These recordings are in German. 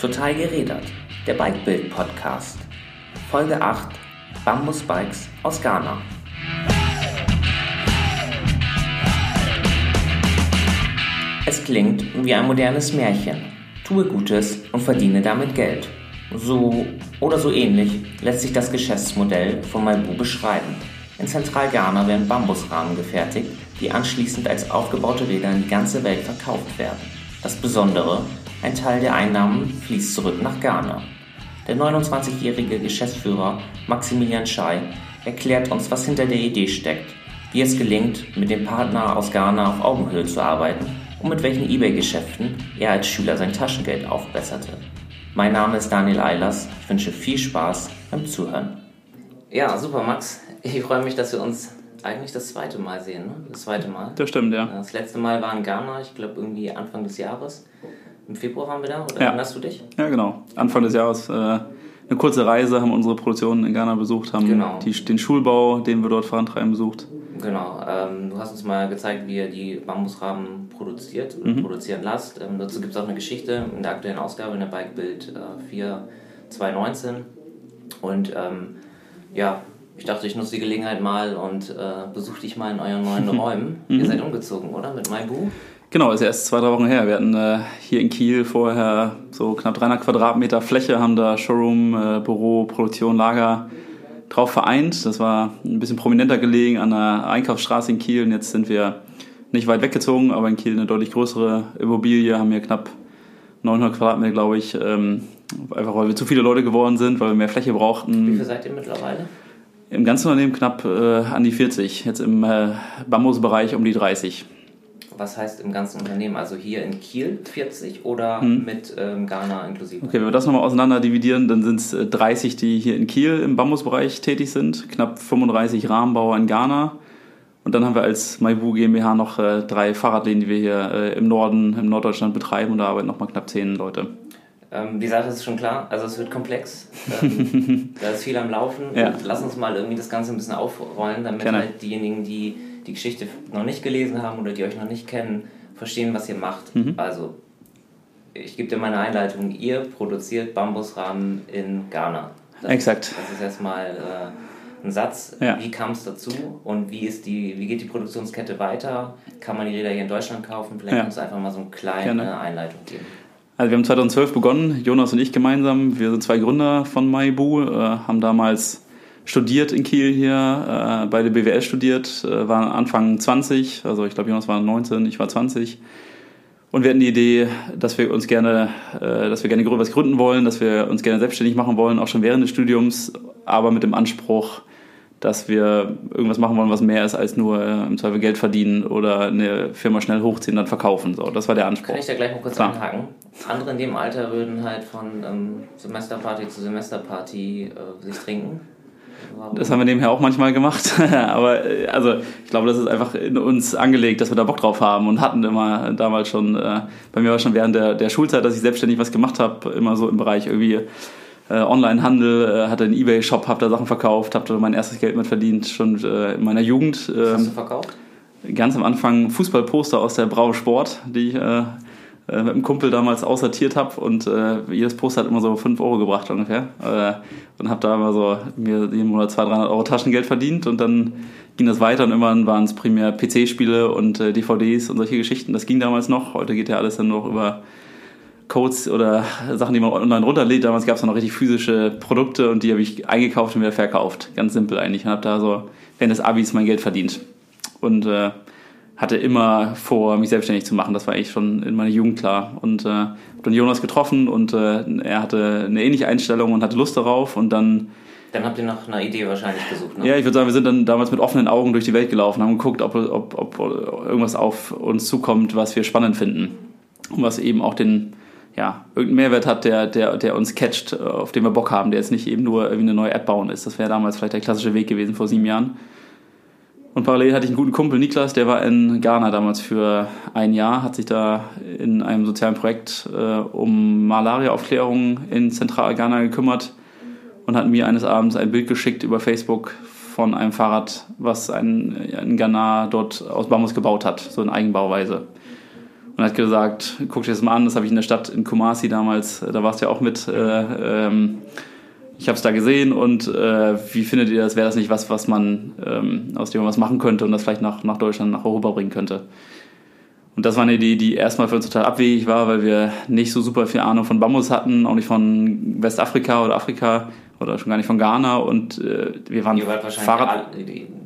Total gerädert, der Bikebild Podcast. Folge 8: Bambus Bikes aus Ghana. Es klingt wie ein modernes Märchen. Tue Gutes und verdiene damit Geld. So oder so ähnlich lässt sich das Geschäftsmodell von Maibu beschreiben. In Zentralghana werden Bambusrahmen gefertigt, die anschließend als aufgebaute Räder in die ganze Welt verkauft werden. Das Besondere, ein Teil der Einnahmen fließt zurück nach Ghana. Der 29-jährige Geschäftsführer Maximilian Schei erklärt uns, was hinter der Idee steckt, wie es gelingt, mit dem Partner aus Ghana auf Augenhöhe zu arbeiten und mit welchen eBay-Geschäften er als Schüler sein Taschengeld aufbesserte. Mein Name ist Daniel Eilers. Ich wünsche viel Spaß beim Zuhören. Ja, super, Max. Ich freue mich, dass wir uns eigentlich das zweite Mal sehen. Ne? Das zweite Mal. Das stimmt, ja. Das letzte Mal war in Ghana, ich glaube irgendwie Anfang des Jahres. Im Februar waren wir da, oder ja. erinnerst du dich? Ja, genau. Anfang des Jahres äh, eine kurze Reise, haben unsere Produktion in Ghana besucht, haben genau. die, den Schulbau, den wir dort vorantreiben, besucht. Genau. Ähm, du hast uns mal gezeigt, wie ihr die Bambusrahmen produziert und mhm. produzieren lasst. Ähm, dazu gibt es auch eine Geschichte in der aktuellen Ausgabe in der Bikebild äh, 4 2019. Und ähm, ja, ich dachte, ich nutze die Gelegenheit mal und äh, besuche dich mal in euren neuen Räumen. Ihr mhm. seid umgezogen, oder? Mit Maibu? Genau, ist erst zwei, drei Wochen her. Wir hatten äh, hier in Kiel vorher so knapp 300 Quadratmeter Fläche, haben da Showroom, äh, Büro, Produktion, Lager drauf vereint. Das war ein bisschen prominenter gelegen an der Einkaufsstraße in Kiel. Und jetzt sind wir nicht weit weggezogen, aber in Kiel eine deutlich größere Immobilie, haben hier knapp 900 Quadratmeter, glaube ich. Ähm, einfach weil wir zu viele Leute geworden sind, weil wir mehr Fläche brauchten. Wie viel seid ihr mittlerweile? Im ganzen Unternehmen knapp äh, an die 40. Jetzt im äh, Bambusbereich um die 30 was heißt im ganzen Unternehmen? Also hier in Kiel 40 oder hm. mit ähm, Ghana inklusive? Okay, wenn wir das nochmal auseinander dividieren, dann sind es 30, die hier in Kiel im Bambusbereich tätig sind, knapp 35 Rahmenbauer in Ghana. Und dann haben wir als Maibu GmbH noch äh, drei Fahrradläden, die wir hier äh, im Norden, im Norddeutschland betreiben und da arbeiten nochmal knapp zehn Leute. Ähm, die Sache ist schon klar, also es wird komplex. Ähm, da ist viel am Laufen. Ja. lass uns mal irgendwie das Ganze ein bisschen aufrollen, damit Gerne. halt diejenigen, die die Geschichte noch nicht gelesen haben oder die euch noch nicht kennen, verstehen, was ihr macht. Mhm. Also, ich gebe dir meine Einleitung. Ihr produziert Bambusrahmen in Ghana. Das Exakt. Ist, das ist erstmal äh, ein Satz. Ja. Wie kam es dazu und wie, ist die, wie geht die Produktionskette weiter? Kann man die Räder hier in Deutschland kaufen? Vielleicht ja. du einfach mal so eine kleine Gerne. Einleitung geben. Also wir haben 2012 begonnen, Jonas und ich gemeinsam. Wir sind zwei Gründer von Maibu, äh, haben damals studiert in Kiel hier, äh, beide BWL studiert, äh, waren Anfang 20, also ich glaube Jonas war 19, ich war 20. Und wir hatten die Idee, dass wir uns gerne, äh, dass wir gerne was gründen wollen, dass wir uns gerne selbstständig machen wollen, auch schon während des Studiums, aber mit dem Anspruch, dass wir irgendwas machen wollen, was mehr ist als nur äh, im Zweifel Geld verdienen oder eine Firma schnell hochziehen, dann verkaufen. So, das war der Anspruch. Kann ich da gleich mal kurz Klar. anhaken? Andere in dem Alter würden halt von ähm, Semesterparty zu Semesterparty äh, sich trinken. Das haben wir nebenher auch manchmal gemacht. Aber äh, also ich glaube, das ist einfach in uns angelegt, dass wir da Bock drauf haben und hatten immer damals schon, äh, bei mir war schon während der, der Schulzeit, dass ich selbstständig was gemacht habe, immer so im Bereich irgendwie äh, Online-Handel, äh, hatte einen Ebay-Shop, habe da Sachen verkauft, habe da mein erstes Geld mit verdient, schon äh, in meiner Jugend. was hast du ähm, verkauft? Ganz am Anfang Fußballposter aus der Brau Sport, die ich äh, mit einem Kumpel damals aussortiert habe und äh, jedes Poster hat immer so 5 Euro gebracht ungefähr. Äh, und habe da immer so mir jeden Monat 200, 300 Euro Taschengeld verdient und dann ging das weiter und irgendwann waren es primär PC-Spiele und äh, DVDs und solche Geschichten. Das ging damals noch. Heute geht ja alles dann noch über Codes oder Sachen, die man online runterlädt. Damals gab es noch richtig physische Produkte und die habe ich eingekauft und wieder verkauft. Ganz simpel eigentlich. Und habe da so während des Abis mein Geld verdient. Und äh, hatte immer vor, mich selbstständig zu machen. Das war eigentlich schon in meiner Jugend klar. Und äh, habe dann Jonas getroffen und äh, er hatte eine ähnliche Einstellung und hatte Lust darauf. Und dann. Dann habt ihr nach einer Idee wahrscheinlich gesucht, ne? Ja, ich würde sagen, wir sind dann damals mit offenen Augen durch die Welt gelaufen, haben geguckt, ob, ob, ob irgendwas auf uns zukommt, was wir spannend finden. Und was eben auch den, ja, irgendeinen Mehrwert hat, der, der, der uns catcht, auf den wir Bock haben, der jetzt nicht eben nur irgendwie eine neue App bauen ist. Das wäre damals vielleicht der klassische Weg gewesen vor sieben Jahren. Und parallel hatte ich einen guten Kumpel, Niklas, der war in Ghana damals für ein Jahr, hat sich da in einem sozialen Projekt äh, um Malariaaufklärung in Zentral-Ghana gekümmert und hat mir eines Abends ein Bild geschickt über Facebook von einem Fahrrad, was ein, ein Ghana dort aus Bambus gebaut hat, so in Eigenbauweise. Und hat gesagt, guck dir das mal an, das habe ich in der Stadt in Kumasi damals, da warst du ja auch mit. Äh, ähm, ich habe es da gesehen und äh, wie findet ihr das? Wäre das nicht was, was man ähm, aus dem man was machen könnte und das vielleicht nach, nach Deutschland, nach Europa bringen könnte? Und das war eine Idee, die erstmal für uns total abwegig war, weil wir nicht so super viel Ahnung von Bambus hatten, auch nicht von Westafrika oder Afrika oder schon gar nicht von Ghana und äh, wir waren Fahrrad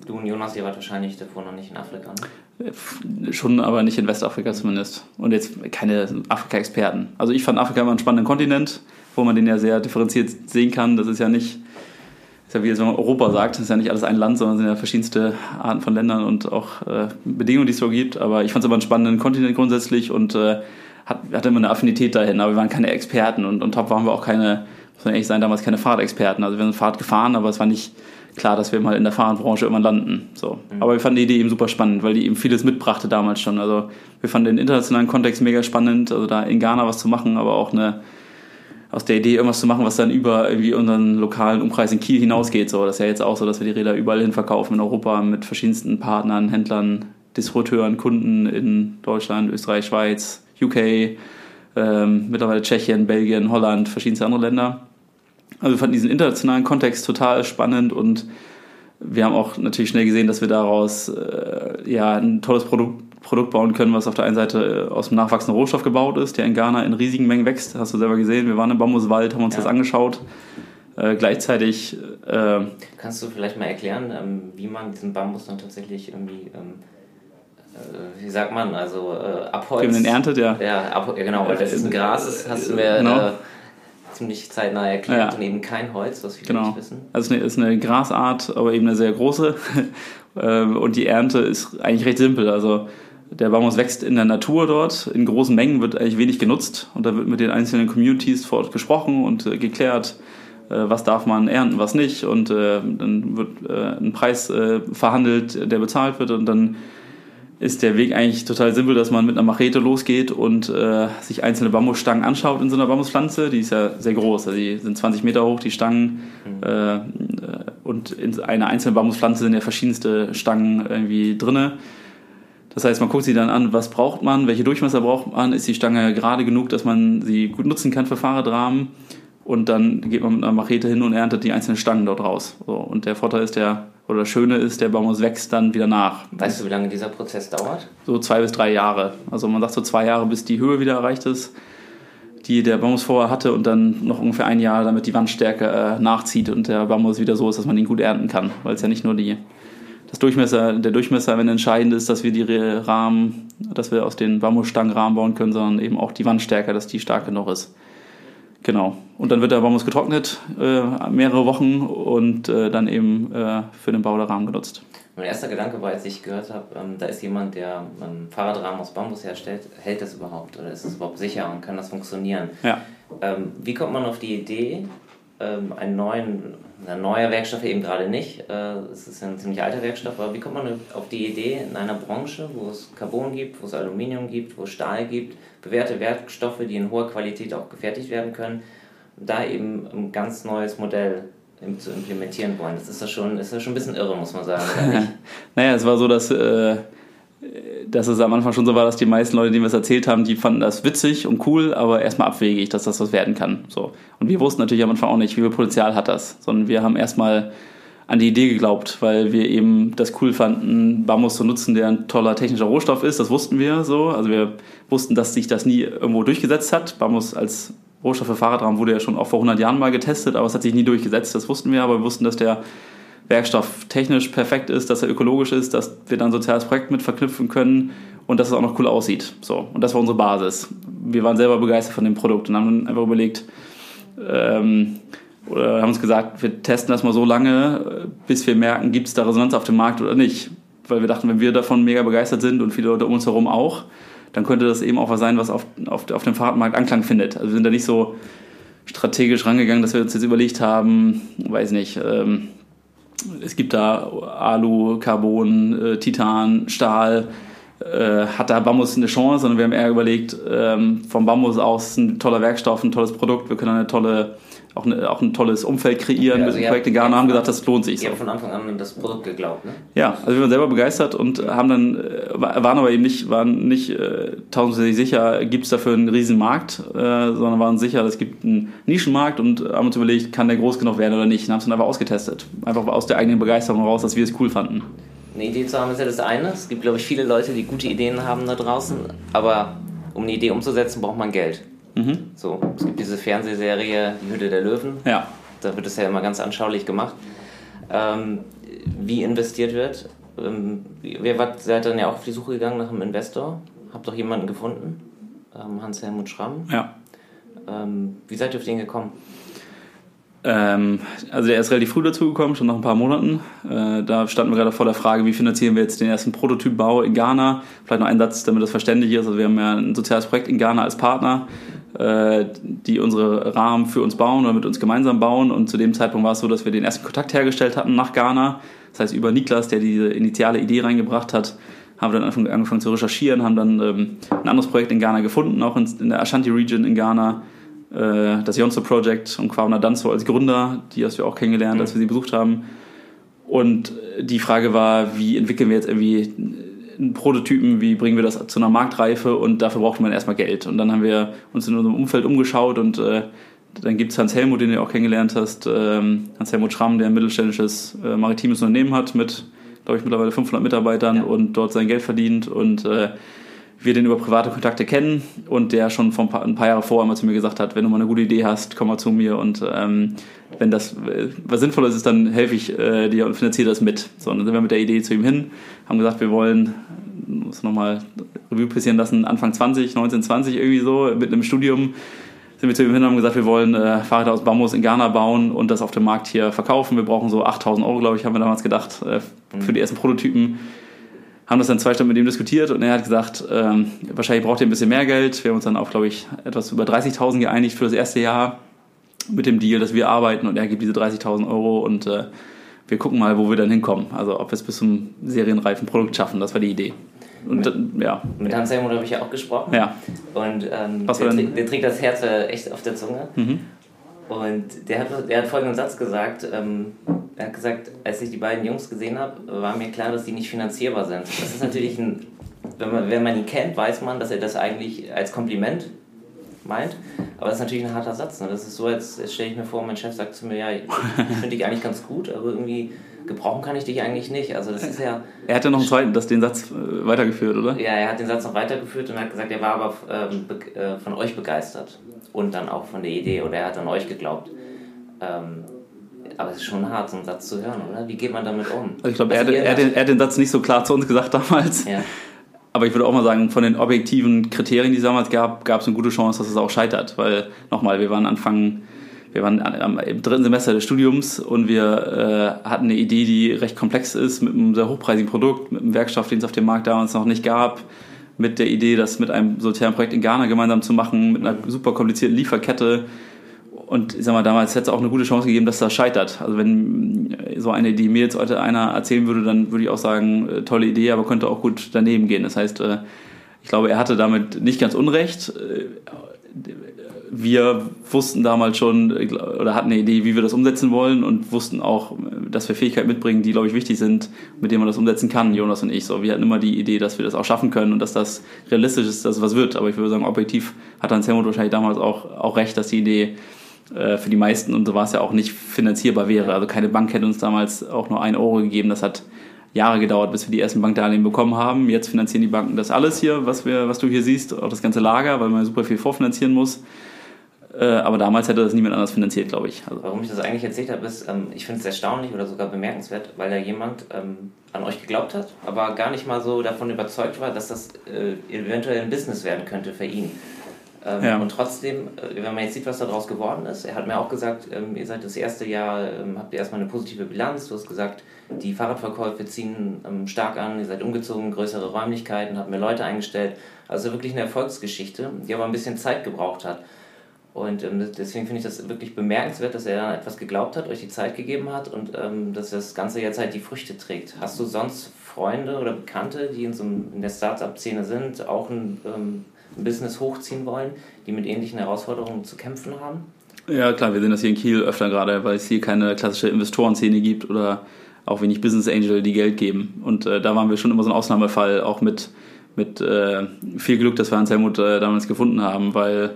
du und Jonas, ihr wart wahrscheinlich davor noch nicht in Afrika. Ne? schon, aber nicht in Westafrika zumindest und jetzt keine Afrika-Experten. Also ich fand Afrika immer einen spannenden Kontinent, wo man den ja sehr differenziert sehen kann. Das ist ja nicht ist ja wie jetzt, wenn man Europa sagt, das ist ja nicht alles ein Land, sondern es sind ja verschiedenste Arten von Ländern und auch äh, Bedingungen, die es so gibt. Aber ich fand es aber einen spannenden Kontinent grundsätzlich und äh, hat, hatte immer eine Affinität dahin. Aber wir waren keine Experten und, und top waren wir auch keine, muss man ehrlich sein, damals keine Fahrradexperten. Also wir sind Fahrrad gefahren, aber es war nicht klar, dass wir mal in der Fahrradbranche irgendwann landen. So. Aber wir fanden die Idee eben super spannend, weil die eben vieles mitbrachte damals schon. Also wir fanden den internationalen Kontext mega spannend, also da in Ghana was zu machen, aber auch eine aus der Idee, irgendwas zu machen, was dann über irgendwie unseren lokalen Umkreis in Kiel hinausgeht. So, das ist ja jetzt auch so, dass wir die Räder überall hin verkaufen in Europa mit verschiedensten Partnern, Händlern, Distributeuren, Kunden in Deutschland, Österreich, Schweiz, UK, ähm, mittlerweile Tschechien, Belgien, Holland, verschiedenste andere Länder. Also wir fanden diesen internationalen Kontext total spannend und wir haben auch natürlich schnell gesehen, dass wir daraus äh, ja ein tolles Produkt, Produkt bauen können, was auf der einen Seite äh, aus dem nachwachsenden Rohstoff gebaut ist, der in Ghana in riesigen Mengen wächst. Hast du selber gesehen. Wir waren im Bambuswald, haben uns Ja. das angeschaut. Äh, gleichzeitig äh, Kannst du vielleicht mal erklären, ähm, wie man diesen Bambus dann tatsächlich irgendwie, ähm, äh, wie sagt man, also äh, abholzt? wie man den erntet, ja. Ja, ab, ja, genau, weil das ist ein Gras, das hast du mir Genau. äh, ziemlich zeitnah erklärt Ja. und eben kein Holz, was viele Genau. nicht wissen. Also es ist eine, ist eine Grasart, aber eben eine sehr große. Ähm, Und die Ernte ist eigentlich recht simpel. Also der Bambus wächst in der Natur dort, in großen Mengen wird eigentlich wenig genutzt und da wird mit den einzelnen Communities vor Ort gesprochen und äh, geklärt, äh, was darf man ernten, was nicht und äh, dann wird äh, ein Preis äh, verhandelt, der bezahlt wird und dann ist der Weg eigentlich total simpel, dass man mit einer Machete losgeht und äh, sich einzelne Bambusstangen anschaut in so einer Bambuspflanze. Die ist ja sehr groß, also die sind 20 Meter hoch, die Stangen. Äh, und in einer einzelnen Bambuspflanze sind ja verschiedenste Stangen irgendwie drinne. Das heißt, man guckt sich dann an, was braucht man, welche Durchmesser braucht man, ist die Stange gerade genug, dass man sie gut nutzen kann für Fahrradrahmen. Und dann geht man mit einer Machete hin und erntet die einzelnen Stangen dort raus. So, und der Vorteil ist der, oder das Schöne ist, der Bambus wächst dann wieder nach. Weißt du, wie lange dieser Prozess dauert? So zwei bis drei Jahre. Also man sagt so zwei Jahre, bis die Höhe wieder erreicht ist, die der Bambus vorher hatte und dann noch ungefähr ein Jahr, damit die Wandstärke äh, nachzieht und der Bambus wieder so ist, dass man ihn gut ernten kann. Weil es ja nicht nur die, das Durchmesser, der Durchmesser, wenn entscheidend ist, dass wir die Rahmen, dass wir aus den Bambusstangen Rahmen bauen können, sondern eben auch die Wandstärke, dass die stark genug ist. Genau. Und dann wird der Bambus getrocknet, äh, mehrere Wochen und äh, dann eben äh, für den Bau der Rahmen genutzt. Mein erster Gedanke war, als ich gehört habe, ähm, da ist jemand, der ähm, Fahrradrahmen aus Bambus herstellt. Hält das überhaupt oder ist das überhaupt sicher und kann das funktionieren? Ja. Ähm, wie kommt man auf die Idee, ähm, einen neuen, ein neuer Werkstoff eben gerade nicht, äh, es ist ein ziemlich alter Werkstoff, aber wie kommt man auf die Idee, in einer Branche, wo es Carbon gibt, wo es Aluminium gibt, wo es Stahl gibt, bewährte Werkstoffe, die in hoher Qualität auch gefertigt werden können, da eben ein ganz neues Modell zu implementieren wollen? Das ist ja schon, schon ein bisschen irre, muss man sagen? Naja, es war so, dass, äh, dass es am Anfang schon so war, dass die meisten Leute, die mir das erzählt haben, die fanden das witzig und cool, aber erstmal abwegig, dass das was werden kann. So. Und wir wussten natürlich am Anfang auch nicht, wie viel Potenzial hat das, sondern wir haben erstmal an die Idee geglaubt, weil wir eben das cool fanden, Bambus zu nutzen, der ein toller technischer Rohstoff ist. Das wussten wir so. Also wir wussten, dass sich das nie irgendwo durchgesetzt hat. Bambus als Rohstoff für Fahrradrahmen wurde ja schon auch vor 100 Jahren mal getestet, aber es hat sich nie durchgesetzt. Das wussten wir, aber wir wussten, dass der Werkstoff technisch perfekt ist, dass er ökologisch ist, dass wir dann ein soziales Projekt mit verknüpfen können und dass es auch noch cool aussieht. So, und das war unsere Basis. Wir waren selber begeistert von dem Produkt und haben einfach überlegt, ähm, oder haben uns gesagt, wir testen das mal so lange, bis wir merken, gibt es da Resonanz auf dem Markt oder nicht. Weil wir dachten, wenn wir davon mega begeistert sind und viele Leute um uns herum auch, dann könnte das eben auch was sein, was auf, auf, auf dem Fahrradmarkt Anklang findet. Also wir sind da nicht so strategisch rangegangen, dass wir uns jetzt überlegt haben, weiß nicht, ähm, es gibt da Alu, Carbon, äh, Titan, Stahl. Äh, hat da Bambus eine Chance? Sondern wir haben eher überlegt, ähm, vom Bambus aus ein toller Werkstoff, ein tolles Produkt. Wir können eine tolle auch, eine, auch ein tolles Umfeld kreieren Ja, also mit dem Projekt in Ghana, haben gesagt, das lohnt sich. Ihr So. von Anfang an das Produkt geglaubt, ne? Ja, also wir waren selber begeistert und haben dann, äh, waren aber eben nicht, waren nicht äh, tausendprozentig sicher, gibt es dafür einen riesen Markt, äh, sondern waren sicher, es gibt einen Nischenmarkt und haben uns überlegt, kann der groß genug werden oder nicht. Und haben es dann einfach ausgetestet. Einfach aus der eigenen Begeisterung raus, dass wir es cool fanden. Eine Idee zu haben ist ja das eine. Es gibt, glaube ich, viele Leute, die gute Ideen haben da draußen. Aber um eine Idee umzusetzen, braucht man Geld. So, es gibt diese Fernsehserie Die Hütte der Löwen. Ja. Da wird es ja immer ganz anschaulich gemacht, ähm, wie investiert wird. Ähm, ihr wart, seid dann ja auch auf die Suche gegangen nach einem Investor. Habt doch jemanden gefunden, ähm, Hans-Helmut Schramm. Ja. Ähm, wie seid ihr auf den gekommen? Ähm, also der ist relativ früh dazugekommen, schon nach ein paar Monaten. Äh, da standen wir gerade vor der Frage, wie finanzieren wir jetzt den ersten Prototypbau in Ghana. Vielleicht noch ein Satz, damit das verständlich ist. Also wir haben ja ein soziales Projekt in Ghana als Partner, die unsere Rahmen für uns bauen oder mit uns gemeinsam bauen. Und zu dem Zeitpunkt war es so, dass wir den ersten Kontakt hergestellt hatten nach Ghana. Das heißt, über Niklas, der diese initiale Idee reingebracht hat, haben wir dann angefangen, angefangen zu recherchieren, haben dann ähm, ein anderes Projekt in Ghana gefunden, auch in, in der Ashanti Region in Ghana, äh, das Yonso Project und Kwabena Danzo als Gründer, die hast du auch kennengelernt, als wir sie besucht haben. Und äh, die Frage war, wie entwickeln wir jetzt irgendwie einen Prototypen, wie bringen wir das zu einer Marktreife und dafür braucht man erstmal Geld. Und dann haben wir uns in unserem Umfeld umgeschaut und äh, dann gibt es Hans Helmut, den du auch kennengelernt hast, ähm, Hans Helmut Schramm, der ein mittelständisches äh, maritimes Unternehmen hat mit, glaube ich, mittlerweile 500 Mitarbeitern Ja. und dort sein Geld verdient und äh, wir den über private Kontakte kennen und der schon vor ein paar, ein paar Jahre vorher mal zu mir gesagt hat, wenn du mal eine gute Idee hast, komm mal zu mir und ähm, wenn das äh, was Sinnvolles ist, dann helfe ich äh, dir und finanziere das mit. So, und dann sind wir mit der Idee zu ihm hin, haben gesagt, wir wollen, muss nochmal Revue passieren lassen, Anfang 20, 19, 20 irgendwie so, mit einem Studium sind wir zu ihm hin und haben gesagt, wir wollen äh, Fahrräder aus Bambus in Ghana bauen und das auf dem Markt hier verkaufen. Wir brauchen so 8000 Euro, glaube ich, haben wir damals gedacht, äh, für die ersten Prototypen haben das dann zwei Stunden mit ihm diskutiert und er hat gesagt, ähm, wahrscheinlich braucht ihr ein bisschen mehr Geld. Wir haben uns dann auf, glaube ich, etwas über 30.000 geeinigt für das erste Jahr mit dem Deal, dass wir arbeiten und er gibt diese 30.000 Euro und äh, wir gucken mal, wo wir dann hinkommen. Also ob wir es bis zum serienreifen Produkt schaffen, das war die Idee. Und dann, ja, Mit Hans Helmut habe ich ja auch gesprochen. ja, Und ähm, der, der trägt das Herz äh, echt auf der Zunge. Mhm. Und der hat, der hat folgenden Satz gesagt. Ähm, er hat gesagt, als ich die beiden Jungs gesehen habe, war mir klar, dass die nicht finanzierbar sind. Das ist natürlich ein, wenn man, wenn man ihn kennt, weiß man, dass er das eigentlich als Kompliment meint. Aber das ist natürlich ein harter Satz. Ne? Das ist so, als, als stelle ich mir vor, mein Chef sagt zu mir, ja, ich finde dich eigentlich ganz gut, aber irgendwie gebrauchen kann ich dich eigentlich nicht. Also das ist ja... Er hat ja noch einen zweiten, das den Satz äh, weitergeführt, oder? Ja, er hat den Satz noch weitergeführt und hat gesagt, er war aber ähm, äh, von euch begeistert und dann auch von der Idee oder er hat an euch geglaubt. Ähm, aber es ist schon hart, so einen Satz zu hören, oder? Wie geht man damit um? Also ich glaube, er, Also er, hat den- er hat den Satz nicht so klar zu uns gesagt damals. Ja, Aber ich würde auch mal sagen, von den objektiven Kriterien, die es damals gab, gab es eine gute Chance, dass es auch scheitert. Weil, nochmal, wir waren Anfang, wir waren im dritten Semester des Studiums und wir äh, hatten eine Idee, die recht komplex ist, mit einem sehr hochpreisigen Produkt, mit einem Werkstoff, den es auf dem Markt damals noch nicht gab, mit der Idee, das mit einem sozialen Projekt in Ghana gemeinsam zu machen, mit einer super komplizierten Lieferkette. Und ich sag mal, damals hätte es auch eine gute Chance gegeben, dass das scheitert. Also wenn so eine Idee mir jetzt heute einer erzählen würde, dann würde ich auch sagen, äh, tolle Idee, aber könnte auch gut daneben gehen. Das heißt, äh, ich glaube, er hatte damit nicht ganz unrecht. Wir wussten damals schon oder hatten eine Idee, wie wir das umsetzen wollen und wussten auch, dass wir Fähigkeiten mitbringen, die, glaube ich, wichtig sind, mit denen man das umsetzen kann, Jonas und ich. So, wir hatten immer die Idee, dass wir das auch schaffen können und dass das realistisch ist, dass es was wird. Aber ich würde sagen, objektiv hat Hans Helmut wahrscheinlich damals auch, auch recht, dass die Idee äh, für die meisten, und so war es ja auch, nicht finanzierbar wäre. Also keine Bank hätte uns damals auch nur ein Euro gegeben. Das hat Jahre gedauert, bis wir die ersten Bankdarlehen bekommen haben. Jetzt finanzieren die Banken das alles hier, was, wir, was du hier siehst, auch das ganze Lager, weil man super viel vorfinanzieren muss. Äh, aber damals hätte das niemand anders finanziert, glaube ich. Also, warum ich das eigentlich erzählt habe, ist, ähm, ich finde es erstaunlich oder sogar bemerkenswert, weil da jemand ähm, an euch geglaubt hat, aber gar nicht mal so davon überzeugt war, dass das äh, eventuell ein Business werden könnte für ihn. Ähm, Ja. Und trotzdem, äh, wenn man jetzt sieht, was daraus geworden ist, er hat mir auch gesagt, ähm, ihr seid das erste Jahr, ähm, habt ihr erstmal eine positive Bilanz, du hast gesagt, die Fahrradverkäufe ziehen ähm, stark an, ihr seid umgezogen, größere Räumlichkeiten, habt mehr Leute eingestellt. Also wirklich eine Erfolgsgeschichte, die aber ein bisschen Zeit gebraucht hat. Und ähm, deswegen finde ich das wirklich bemerkenswert, dass er etwas geglaubt hat, euch die Zeit gegeben hat und ähm, dass das Ganze jetzt halt die Früchte trägt. Hast du sonst Freunde oder Bekannte, die in, so einem, in der Start-up-Szene sind, auch ein, ähm, ein Business hochziehen wollen, die mit ähnlichen Herausforderungen zu kämpfen haben? Ja, klar, wir sehen das hier in Kiel öfter gerade, weil es hier keine klassische Investorenszene gibt oder auch wenig Business Angel, die Geld geben. Und äh, da waren wir schon immer so ein Ausnahmefall, auch mit, mit äh, viel Glück, dass wir Hans Helmut äh, damals gefunden haben, weil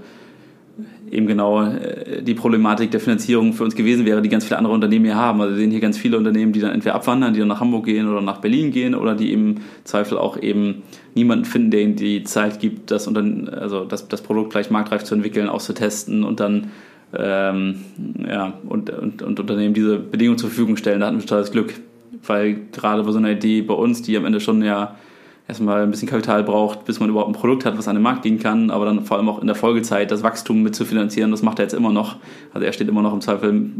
eben genau äh, die Problematik der Finanzierung für uns gewesen wäre, die ganz viele andere Unternehmen hier haben. Also wir sehen hier ganz viele Unternehmen, die dann entweder abwandern, die dann nach Hamburg gehen oder nach Berlin gehen oder die im Zweifel auch eben niemanden finden, der ihnen die Zeit gibt, das, also das, das Produkt gleich marktreif zu entwickeln, auszutesten und dann ähm, ja, und, und, und Unternehmen diese Bedingungen zur Verfügung stellen. Da hatten wir totales Glück, weil gerade bei so einer Idee bei uns, die am Ende schon ja erstmal ein bisschen Kapital braucht, bis man überhaupt ein Produkt hat, was an den Markt gehen kann, aber dann vor allem auch in der Folgezeit das Wachstum mitzufinanzieren, das macht er jetzt immer noch. Also er steht immer noch im Zweifel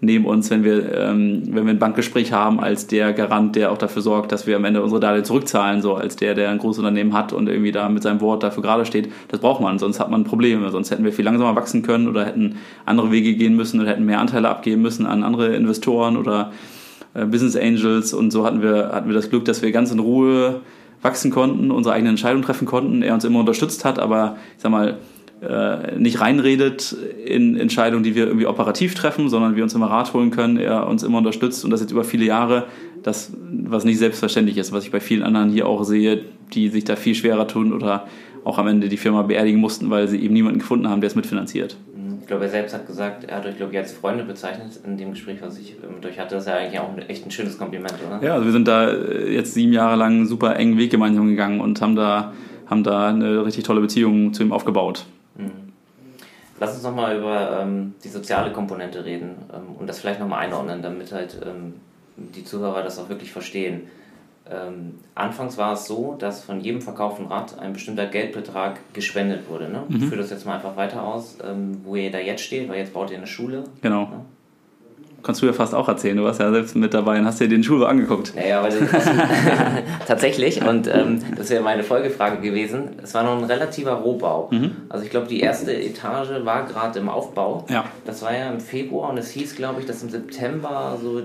neben uns, wenn wir, ähm, wenn wir ein Bankgespräch haben, als der Garant, der auch dafür sorgt, dass wir am Ende unsere Darlehen zurückzahlen, so als der, der ein großes Unternehmen hat und irgendwie da mit seinem Wort dafür gerade steht. Das braucht man, sonst hat man Probleme, sonst hätten wir viel langsamer wachsen können oder hätten andere Wege gehen müssen oder hätten mehr Anteile abgeben müssen an andere Investoren oder äh, Business Angels und so hatten wir, hatten wir das Glück, dass wir ganz in Ruhe wachsen konnten, unsere eigenen Entscheidungen treffen konnten, er uns immer unterstützt hat, aber ich sag mal, äh, nicht reinredet in Entscheidungen, die wir irgendwie operativ treffen, sondern wir uns immer Rat holen können, er uns immer unterstützt und das jetzt über viele Jahre, das, was nicht selbstverständlich ist, was ich bei vielen anderen hier auch sehe, die sich da viel schwerer tun oder auch am Ende die Firma beerdigen mussten, weil sie eben niemanden gefunden haben, der es mitfinanziert ich glaube, er selbst hat gesagt, er hat euch, glaube ich, als Freunde bezeichnet in dem Gespräch, was ich mit euch hatte. Das ist ja eigentlich auch echt ein schönes Kompliment, oder? Ja, also wir sind da äh, jetzt sieben Jahre lang einen super engen Weg gemeinsam gegangen und haben da, haben da eine richtig tolle Beziehung zu ihm aufgebaut. Mhm. Lass uns nochmal über ähm, die soziale Komponente reden ähm, und das vielleicht nochmal einordnen, damit halt ähm, die Zuhörer das auch wirklich verstehen. Ähm, anfangs war es so, dass von jedem verkauften Rad ein bestimmter Geldbetrag gespendet wurde. Ne? Mhm. Ich führe das jetzt mal einfach weiter aus, ähm, wo ihr da jetzt steht, weil jetzt baut ihr eine Schule. Genau. Ja? Kannst du ja fast auch erzählen, du warst ja selbst mit dabei und hast dir den Schule angeguckt. Naja, aber tatsächlich, und ähm, das wäre meine Folgefrage gewesen, es war noch ein relativer Rohbau. Mhm. Also ich glaube, die erste Etage war gerade im Aufbau. Ja. Das war ja im Februar und es hieß, glaube ich, dass im September so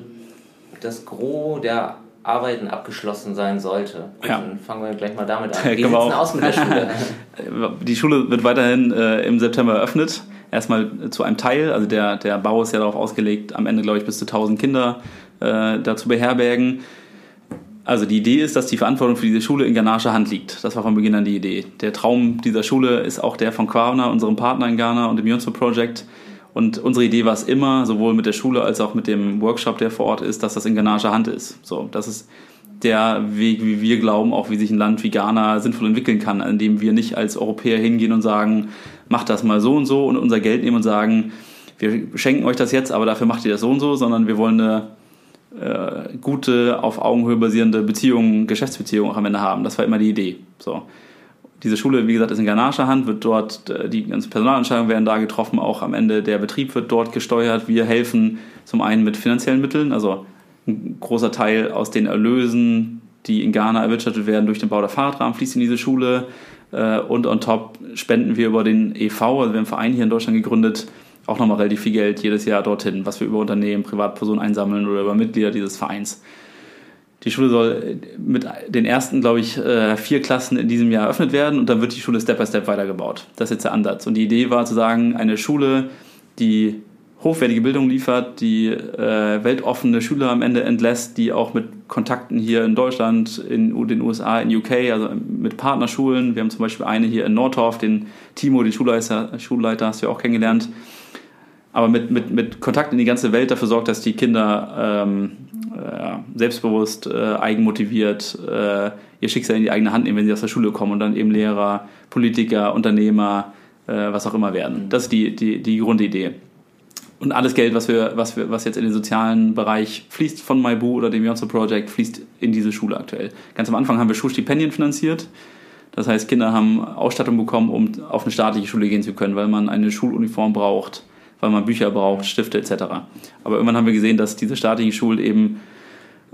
das Gros der Arbeiten abgeschlossen sein sollte. Ja. Dann fangen wir gleich mal damit an. Wie sieht es aus mit der Schule? Die Schule wird weiterhin äh, im September eröffnet. Erstmal zu einem Teil, also der, der Bau ist ja darauf ausgelegt, am Ende, glaube ich, bis zu 1000 Kinder äh, dazu beherbergen. Also die Idee ist, dass die Verantwortung für diese Schule in ghanaischer Hand liegt. Das war von Beginn an die Idee. Der Traum dieser Schule ist auch der von Quavna, unserem Partner in Ghana und dem Yonso Project, und unsere Idee war es immer, sowohl mit der Schule als auch mit dem Workshop, der vor Ort ist, dass das in ghanaischer Hand ist. So, das ist der Weg, wie wir glauben, auch wie sich ein Land wie Ghana sinnvoll entwickeln kann, indem wir nicht als Europäer hingehen und sagen, macht das mal so und so und unser Geld nehmen und sagen, wir schenken euch das jetzt, aber dafür macht ihr das so und so, sondern wir wollen eine äh, gute, auf Augenhöhe basierende Beziehung, Geschäftsbeziehung auch am Ende haben. Das war immer die Idee. So. Diese Schule, wie gesagt, ist in ghanaischer Hand, wird dort, äh, die ganzen Personalentscheidungen werden da getroffen, auch am Ende der Betrieb wird dort gesteuert. Wir helfen zum einen mit finanziellen Mitteln, also ein großer Teil aus den Erlösen, die in Ghana erwirtschaftet werden durch den Bau der Fahrradrahmen, fließt in diese Schule. Äh, und on top spenden wir über den EV, also wir haben einen Verein hier in Deutschland gegründet, auch nochmal relativ viel Geld jedes Jahr dorthin, was wir über Unternehmen, Privatpersonen einsammeln oder über Mitglieder dieses Vereins. Die Schule soll mit den ersten, glaube ich, äh, vier Klassen in diesem Jahr eröffnet werden und dann wird die Schule Step by Step weitergebaut. Das ist jetzt der Ansatz. Und die Idee war zu sagen, eine Schule, die hochwertige Bildung liefert, die äh, weltoffene Schüler am Ende entlässt, die auch mit Kontakten hier in Deutschland, in den USA, in UK, also mit Partnerschulen. Wir haben zum Beispiel eine hier in Nordorf, den Timo, den Schulleiter, Schulleiter hast du ja auch kennengelernt. Aber mit, mit, mit Kontakt in die ganze Welt dafür sorgt, dass die Kinder ähm, äh, selbstbewusst, äh, eigenmotiviert äh, ihr Schicksal in die eigene Hand nehmen, wenn sie aus der Schule kommen und dann eben Lehrer, Politiker, Unternehmer, äh, was auch immer werden. Das ist die, die, die Grundidee. Und alles Geld, was, wir, was, wir, was jetzt in den sozialen Bereich fließt von MyBoo oder dem Yonzo Project, fließt in diese Schule aktuell. Ganz am Anfang haben wir Schulstipendien finanziert. Das heißt, Kinder haben Ausstattung bekommen, um auf eine staatliche Schule gehen zu können, weil man eine Schuluniform braucht, weil man Bücher braucht, Stifte etc. Aber irgendwann haben wir gesehen, dass diese staatlichen Schulen eben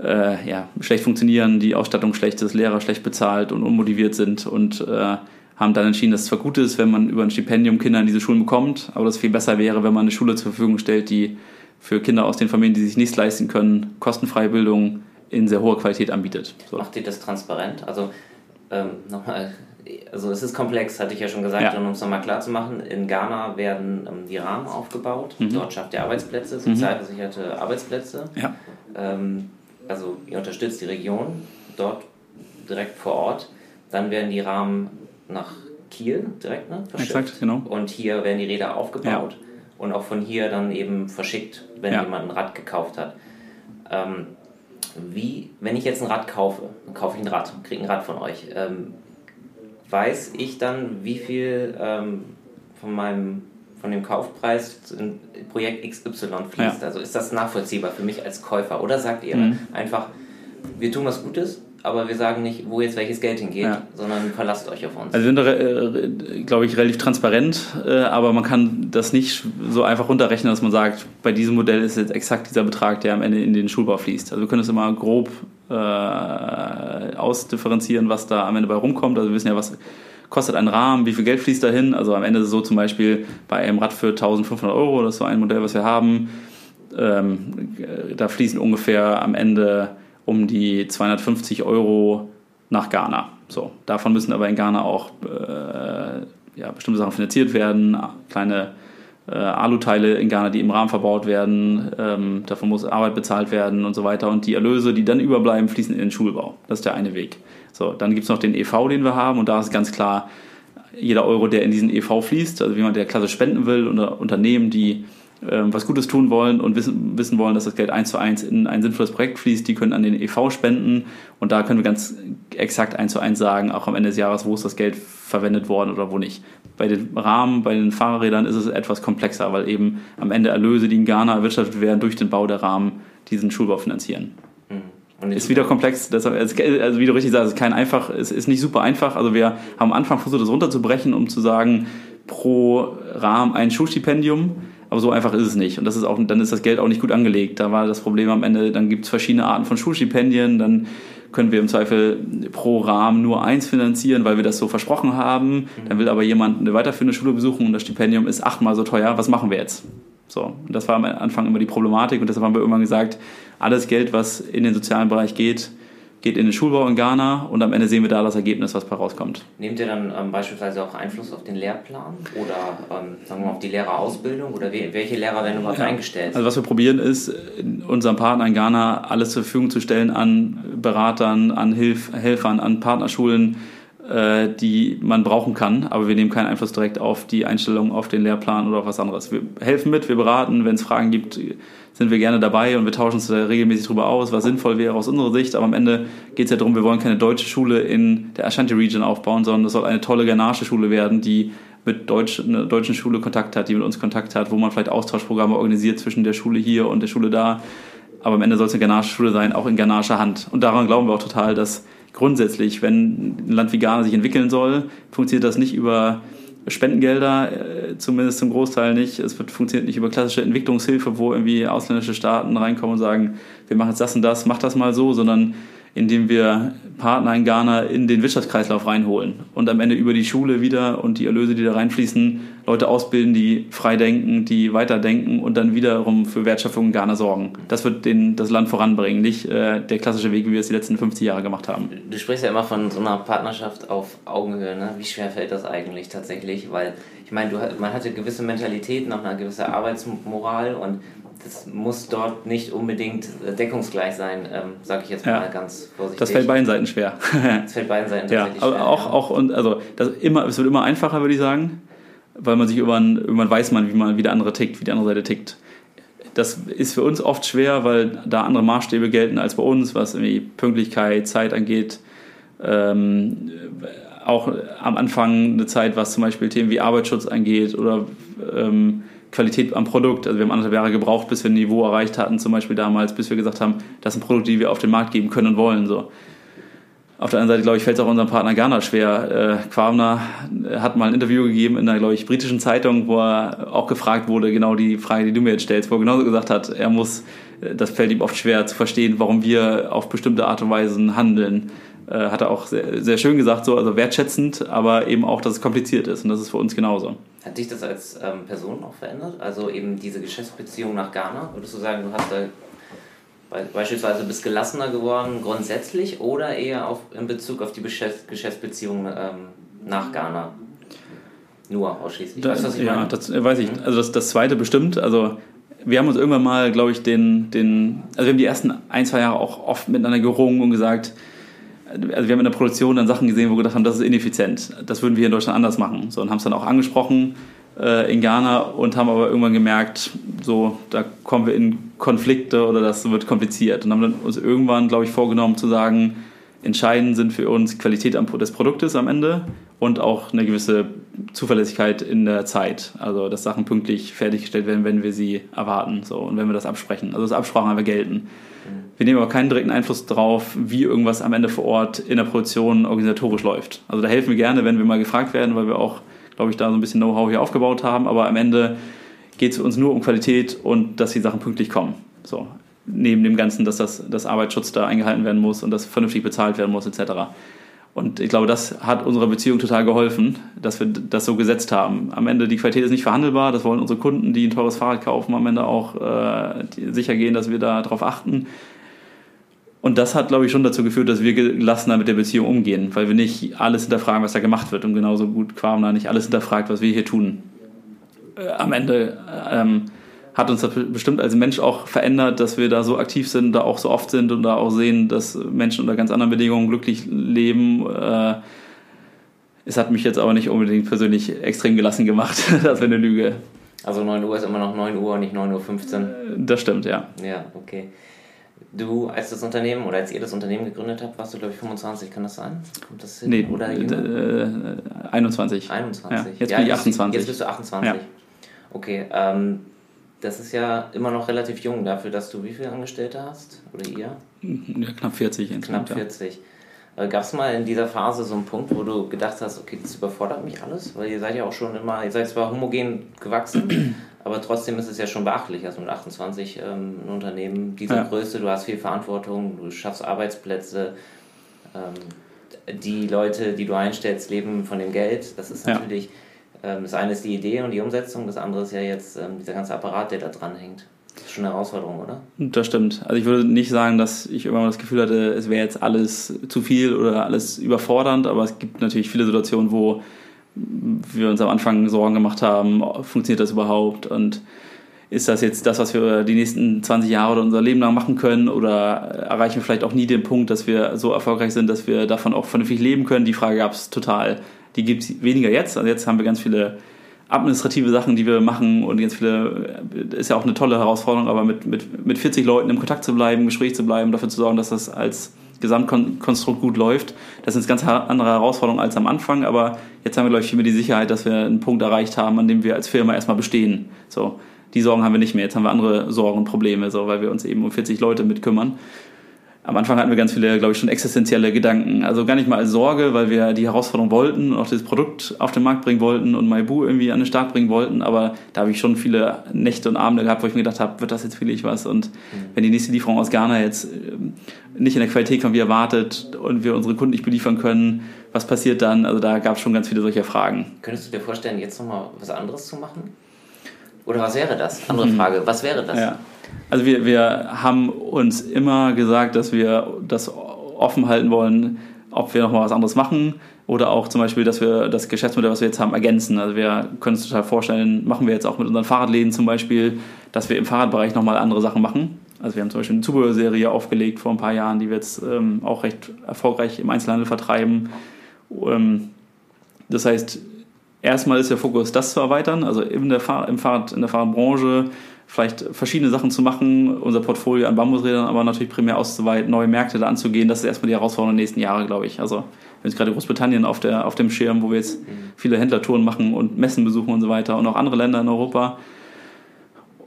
äh, ja, schlecht funktionieren, die Ausstattung schlecht ist, Lehrer schlecht bezahlt und unmotiviert sind und äh, haben dann entschieden, dass es zwar gut ist, wenn man über ein Stipendium Kinder in diese Schulen bekommt, aber dass es viel besser wäre, wenn man eine Schule zur Verfügung stellt, die für Kinder aus den Familien, die sich nichts leisten können, kostenfreie Bildung in sehr hoher Qualität anbietet. So. Macht ihr das transparent? Also ähm, nochmal, also es ist komplex, hatte ich ja schon gesagt, Ja. und um es nochmal klar zu machen, in Ghana werden ähm, die Rahmen aufgebaut, Mhm. dort schafft ihr Arbeitsplätze, sozialversicherte Arbeitsplätze. Ja. Ähm, also ihr unterstützt die Region dort direkt vor Ort. Dann werden die Rahmen nach Kiel direkt ne, verschickt. Exakt, genau. Und hier werden die Räder aufgebaut und auch von hier dann eben verschickt, wenn Ja. jemand ein Rad gekauft hat. Ähm, wie, wenn ich jetzt ein Rad kaufe, dann kaufe ich ein Rad, kriege ein Rad von euch. Ähm, weiß ich dann, wie viel ähm, von meinem von dem Kaufpreis in Projekt XY fließt. Ja. Also ist das nachvollziehbar für mich als Käufer? Oder sagt ihr Mhm. einfach, wir tun was Gutes, aber wir sagen nicht, wo jetzt welches Geld hingeht, Ja. sondern verlasst euch auf uns. Also wir sind glaube ich, relativ transparent, äh, aber man kann das nicht so einfach runterrechnen, dass man sagt, bei diesem Modell ist jetzt exakt dieser Betrag, der am Ende in den Schulbau fließt. Also wir können es immer grob äh, ausdifferenzieren, was da am Ende bei rumkommt. Also wir wissen ja, was kostet ein Rahmen, wie viel Geld fließt dahin. Also am Ende ist es so zum Beispiel bei einem Rad für 1500 Euro, das ist so ein Modell, was wir haben. Ähm, äh, da fließen ungefähr am Ende um die 250 Euro nach Ghana. So, davon müssen aber in Ghana auch äh, ja, bestimmte Sachen finanziert werden, kleine äh, Aluteile in Ghana, die im Rahmen verbaut werden, ähm, davon muss Arbeit bezahlt werden und so weiter. Und die Erlöse, die dann überbleiben, fließen in den Schulbau. Das ist der eine Weg. So, dann gibt es noch den EV, den wir haben, und da ist ganz klar, jeder Euro, der in diesen EV fließt, also jemand, der klasse spenden will, oder Unternehmen, die was Gutes tun wollen und wissen, wissen wollen, dass das Geld eins zu eins in ein sinnvolles Projekt fließt, die können an den EV spenden und da können wir ganz exakt eins zu eins sagen, auch am Ende des Jahres, wo ist das Geld verwendet worden oder wo nicht. Bei den Rahmen, bei den Fahrrädern ist es etwas komplexer, weil eben am Ende Erlöse, die in Ghana erwirtschaftet werden, durch den Bau der Rahmen diesen Schulbau finanzieren. Mhm. Ist wieder komplex, deshalb, also wie du richtig sagst, es ist kein einfach, es ist nicht super einfach. Also wir haben am Anfang versucht, das runterzubrechen, um zu sagen, pro Rahmen ein Schulstipendium. Aber so einfach ist es nicht. Und das ist auch, dann ist das Geld auch nicht gut angelegt. Da war das Problem am Ende, dann gibt es verschiedene Arten von Schulstipendien, dann können wir im Zweifel pro Rahmen nur eins finanzieren, weil wir das so versprochen haben. Dann will aber jemand eine weiterführende Schule besuchen und das Stipendium ist achtmal so teuer. Was machen wir jetzt? So, und das war am Anfang immer die Problematik und deshalb haben wir irgendwann gesagt, alles Geld, was in den sozialen Bereich geht, geht in den Schulbau in Ghana und am Ende sehen wir da das Ergebnis, was bei rauskommt. Nehmt ihr dann ähm, beispielsweise auch Einfluss auf den Lehrplan oder ähm, sagen wir mal auf die Lehrerausbildung oder we welche Lehrer werden überhaupt eingestellt? Also was wir probieren ist, unseren Partnern in Ghana alles zur Verfügung zu stellen an Beratern, an Hilf Helfern, an Partnerschulen, äh, die man brauchen kann, aber wir nehmen keinen Einfluss direkt auf die Einstellung, auf den Lehrplan oder auf was anderes. Wir helfen mit, wir beraten, wenn es Fragen gibt, sind wir gerne dabei und wir tauschen uns regelmäßig darüber aus, was sinnvoll wäre aus unserer Sicht, aber am Ende geht es ja darum, wir wollen keine deutsche Schule in der Ashanti Region aufbauen, sondern es soll eine tolle ghanaische Schule werden, die mit Deutsch, einer deutschen Schule Kontakt hat, die mit uns Kontakt hat, wo man vielleicht Austauschprogramme organisiert zwischen der Schule hier und der Schule da. Aber am Ende soll es eine ghanaische Schule sein, auch in ghanaischer Hand. Und daran glauben wir auch total, dass grundsätzlich, wenn ein Land wie Ghana sich entwickeln soll, funktioniert das nicht über Spendengelder, äh, zumindest zum Großteil nicht. Es wird, funktioniert nicht über klassische Entwicklungshilfe, wo irgendwie ausländische Staaten reinkommen und sagen, wir machen jetzt das und das, mach das mal so, sondern indem wir Partner in Ghana in den Wirtschaftskreislauf reinholen und am Ende über die Schule wieder und die Erlöse, die da reinfließen, Leute ausbilden, die frei denken, die weiterdenken und dann wiederum für Wertschöpfung in Ghana sorgen. Das wird den, das Land voranbringen, nicht äh, der klassische Weg, wie wir es die letzten 50 Jahre gemacht haben. Du sprichst ja immer von so einer Partnerschaft auf Augenhöhe. Ne? Wie schwer fällt das eigentlich tatsächlich? Weil ich meine, du, man hatte gewisse Mentalitäten, auch eine gewisse Arbeitsmoral und das muss dort nicht unbedingt äh, deckungsgleich sein, ähm, sage ich jetzt mal Ja. ganz vorsichtig. Das fällt beiden Seiten schwer. Das fällt beiden Seiten ja, tatsächlich schwer. auch, ja. auch und also das immer, es wird immer einfacher, würde ich sagen, weil man sich irgendwann, irgendwann weiß man, wie man, wie der andere tickt, wie die andere Seite tickt. Das ist für uns oft schwer, weil da andere Maßstäbe gelten als bei uns, was irgendwie Pünktlichkeit, Zeit angeht. Ähm, auch am Anfang eine Zeit, was zum Beispiel Themen wie Arbeitsschutz angeht oder ähm, Qualität am Produkt. Also wir haben anderthalb Jahre gebraucht, bis wir ein Niveau erreicht hatten, zum Beispiel damals, bis wir gesagt haben, das sind Produkte, die wir auf den Markt geben können und wollen. So. Auf der anderen Seite, glaube ich, fällt es auch unserem Partner Ghana schwer. Äh, Quamner hat mal ein Interview gegeben in einer, glaube ich, britischen Zeitung, wo er auch gefragt wurde, genau die Frage, die du mir jetzt stellst, wo er genauso gesagt hat, er muss, äh, das fällt ihm oft schwer zu verstehen, warum wir auf bestimmte Art und Weise handeln. Äh, hat er auch sehr, sehr schön gesagt, so, also wertschätzend, aber eben auch, dass es kompliziert ist und das ist für uns genauso. Hat dich das als ähm, Person auch verändert? Also eben diese Geschäftsbeziehung nach Ghana? Würdest du sagen, du hast da Beispielsweise bist gelassener geworden grundsätzlich oder eher auf, in Bezug auf die Geschäftsbeziehungen ähm, nach Ghana? Nur ausschließlich. Da, weißt ja, meine? das weiß ich. Also das, das zweite bestimmt. Also wir haben uns irgendwann mal, glaube ich, den, den, also wir haben die ersten ein, zwei Jahre auch oft miteinander gerungen und gesagt, also wir haben in der Produktion dann Sachen gesehen, wo wir gedacht haben, das ist ineffizient. Das würden wir in Deutschland anders machen. So, und haben es dann auch angesprochen äh, in Ghana und haben aber irgendwann gemerkt, so, da kommen wir in Konflikte oder das wird kompliziert. Und haben dann uns irgendwann, glaube ich, vorgenommen zu sagen, entscheidend sind für uns Qualität des Produktes am Ende und auch eine gewisse Zuverlässigkeit in der Zeit. Also, dass Sachen pünktlich fertiggestellt werden, wenn wir sie erwarten so, und wenn wir das absprechen. Also, das Absprachen einfach gelten. Wir nehmen aber keinen direkten Einfluss darauf, wie irgendwas am Ende vor Ort in der Produktion organisatorisch läuft. Also, da helfen wir gerne, wenn wir mal gefragt werden, weil wir auch, glaube ich, da so ein bisschen Know-how hier aufgebaut haben. Aber am Ende geht es uns nur um Qualität und dass die Sachen pünktlich kommen. So, neben dem Ganzen, dass das, das Arbeitsschutz da eingehalten werden muss und das vernünftig bezahlt werden muss, etc. Und ich glaube, das hat unserer Beziehung total geholfen, dass wir das so gesetzt haben. Am Ende, die Qualität ist nicht verhandelbar, das wollen unsere Kunden, die ein teures Fahrrad kaufen, am Ende auch äh, sicher gehen, dass wir da darauf achten. Und das hat, glaube ich, schon dazu geführt, dass wir gelassener mit der Beziehung umgehen, weil wir nicht alles hinterfragen, was da gemacht wird. Und genauso gut Quamner nicht alles hinterfragt, was wir hier tun. Äh, am Ende ähm, hat uns das bestimmt als Mensch auch verändert, dass wir da so aktiv sind, da auch so oft sind und da auch sehen, dass Menschen unter ganz anderen Bedingungen glücklich leben. Äh, es hat mich jetzt aber nicht unbedingt persönlich extrem gelassen gemacht. das wäre eine Lüge. Also 9 Uhr ist immer noch 9 Uhr, nicht 9.15 Uhr. Das stimmt, ja. Ja, okay. Du, als das Unternehmen oder als ihr das Unternehmen gegründet habt, warst du, glaube ich, 25, kann das sein? Kommt das hin? Nee, oder äh, 21. 21. Ja, jetzt ja, bin ich 28. Jetzt bist du 28. Ja. Okay, ähm, das ist ja immer noch relativ jung dafür, dass du wie viele Angestellte hast? Oder ihr? Ja, knapp 40 insgesamt. Knapp 40. Ja. Äh, Gab es mal in dieser Phase so einen Punkt, wo du gedacht hast, okay, das überfordert mich alles? Weil ihr seid ja auch schon immer, ihr seid zwar homogen gewachsen, aber trotzdem ist es ja schon beachtlich. Also mit 28 ähm, ein Unternehmen dieser ja. Größe, du hast viel Verantwortung, du schaffst Arbeitsplätze. Ähm, die Leute, die du einstellst, leben von dem Geld. Das ist natürlich. Ja das eine ist die Idee und die Umsetzung, das andere ist ja jetzt ähm, dieser ganze Apparat, der da dran hängt. Das ist schon eine Herausforderung, oder? Das stimmt. Also ich würde nicht sagen, dass ich immer das Gefühl hatte, es wäre jetzt alles zu viel oder alles überfordernd, aber es gibt natürlich viele Situationen, wo wir uns am Anfang Sorgen gemacht haben, funktioniert das überhaupt und ist das jetzt das, was wir die nächsten 20 Jahre oder unser Leben lang machen können oder erreichen wir vielleicht auch nie den Punkt, dass wir so erfolgreich sind, dass wir davon auch vernünftig leben können? Die Frage gab es total. Die gibt es weniger jetzt. Also jetzt haben wir ganz viele administrative Sachen, die wir machen und ganz viele, ist ja auch eine tolle Herausforderung, aber mit, mit, mit 40 Leuten im Kontakt zu bleiben, im Gespräch zu bleiben, dafür zu sorgen, dass das als Gesamtkonstrukt gut läuft. Das sind ganz andere Herausforderungen als am Anfang, aber jetzt haben wir, glaube ich, viel mehr die Sicherheit, dass wir einen Punkt erreicht haben, an dem wir als Firma erstmal bestehen. So, die Sorgen haben wir nicht mehr. Jetzt haben wir andere Sorgen und Probleme, so, weil wir uns eben um 40 Leute mitkümmern am Anfang hatten wir ganz viele, glaube ich, schon existenzielle Gedanken. Also gar nicht mal als Sorge, weil wir die Herausforderung wollten und auch das Produkt auf den Markt bringen wollten und Maibu irgendwie an den Start bringen wollten. Aber da habe ich schon viele Nächte und Abende gehabt, wo ich mir gedacht habe, wird das jetzt wirklich was? Und mhm. wenn die nächste Lieferung aus Ghana jetzt ähm, nicht in der Qualität kommt, wie erwartet und wir unsere Kunden nicht beliefern können, was passiert dann? Also da gab es schon ganz viele solcher Fragen. Könntest du dir vorstellen, jetzt nochmal was anderes zu machen? Oder was wäre das? Andere mhm. Frage, was wäre das? Ja. Also wir, wir haben uns immer gesagt, dass wir das offen halten wollen, ob wir nochmal was anderes machen oder auch zum Beispiel, dass wir das Geschäftsmodell, was wir jetzt haben, ergänzen. Also wir können uns total vorstellen, machen wir jetzt auch mit unseren Fahrradläden zum Beispiel, dass wir im Fahrradbereich nochmal andere Sachen machen. Also wir haben zum Beispiel eine Zubehörserie aufgelegt vor ein paar Jahren, die wir jetzt ähm, auch recht erfolgreich im Einzelhandel vertreiben. Ähm, das heißt, erstmal ist der Fokus, das zu erweitern, also in der, Fahr im Fahrrad, in der Fahrradbranche vielleicht verschiedene Sachen zu machen, unser Portfolio an Bambusrädern aber natürlich primär auszuweiten, neue Märkte da anzugehen. Das ist erstmal die Herausforderung der nächsten Jahre, glaube ich. Also wir sind gerade Großbritannien auf, der, auf dem Schirm, wo wir jetzt viele Händlertouren machen und Messen besuchen und so weiter und auch andere Länder in Europa.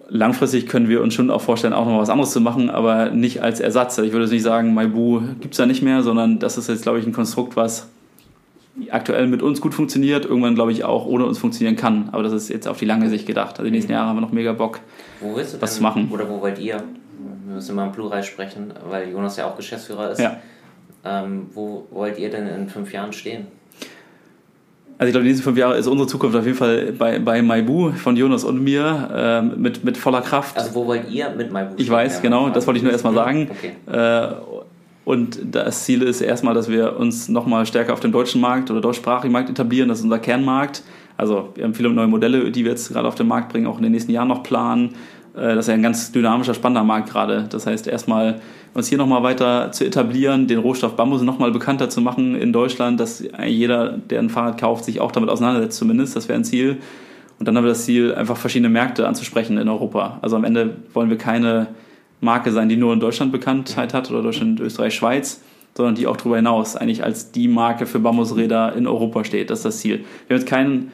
Langfristig können wir uns schon auch vorstellen, auch noch was anderes zu machen, aber nicht als Ersatz. Ich würde jetzt nicht sagen, Maibu gibt es da nicht mehr, sondern das ist jetzt, glaube ich, ein Konstrukt, was aktuell mit uns gut funktioniert, irgendwann glaube ich auch ohne uns funktionieren kann. Aber das ist jetzt auf die lange Sicht gedacht. Also die nächsten Jahre haben wir noch mega Bock, wo willst du was denn, zu machen. Oder wo wollt ihr? Wir müssen mal im Plural sprechen, weil Jonas ja auch Geschäftsführer ist. Ja. Ähm, wo wollt ihr denn in fünf Jahren stehen? Also ich glaube, die nächsten fünf Jahre ist unsere Zukunft auf jeden Fall bei, bei Maibu von Jonas und mir äh, mit, mit voller Kraft. Also wo wollt ihr mit Maibu Ich weiß, ja, genau, das wollte ich nur erstmal sagen. Okay. Äh, und das Ziel ist erstmal, dass wir uns nochmal stärker auf dem deutschen Markt oder deutschsprachigen Markt etablieren. Das ist unser Kernmarkt. Also wir haben viele neue Modelle, die wir jetzt gerade auf den Markt bringen, auch in den nächsten Jahren noch planen. Äh, das ist ja ein ganz dynamischer, spannender Markt gerade. Das heißt, erstmal uns hier nochmal weiter zu etablieren, den Rohstoff Bambus nochmal bekannter zu machen in Deutschland, dass jeder, der ein Fahrrad kauft, sich auch damit auseinandersetzt zumindest. Das wäre ein Ziel. Und dann haben wir das Ziel, einfach verschiedene Märkte anzusprechen in Europa. Also am Ende wollen wir keine Marke sein, die nur in Deutschland Bekanntheit hat oder Deutschland, Österreich, Schweiz, sondern die auch darüber hinaus eigentlich als die Marke für Bambusräder in Europa steht. Das ist das Ziel. Wir haben jetzt kein,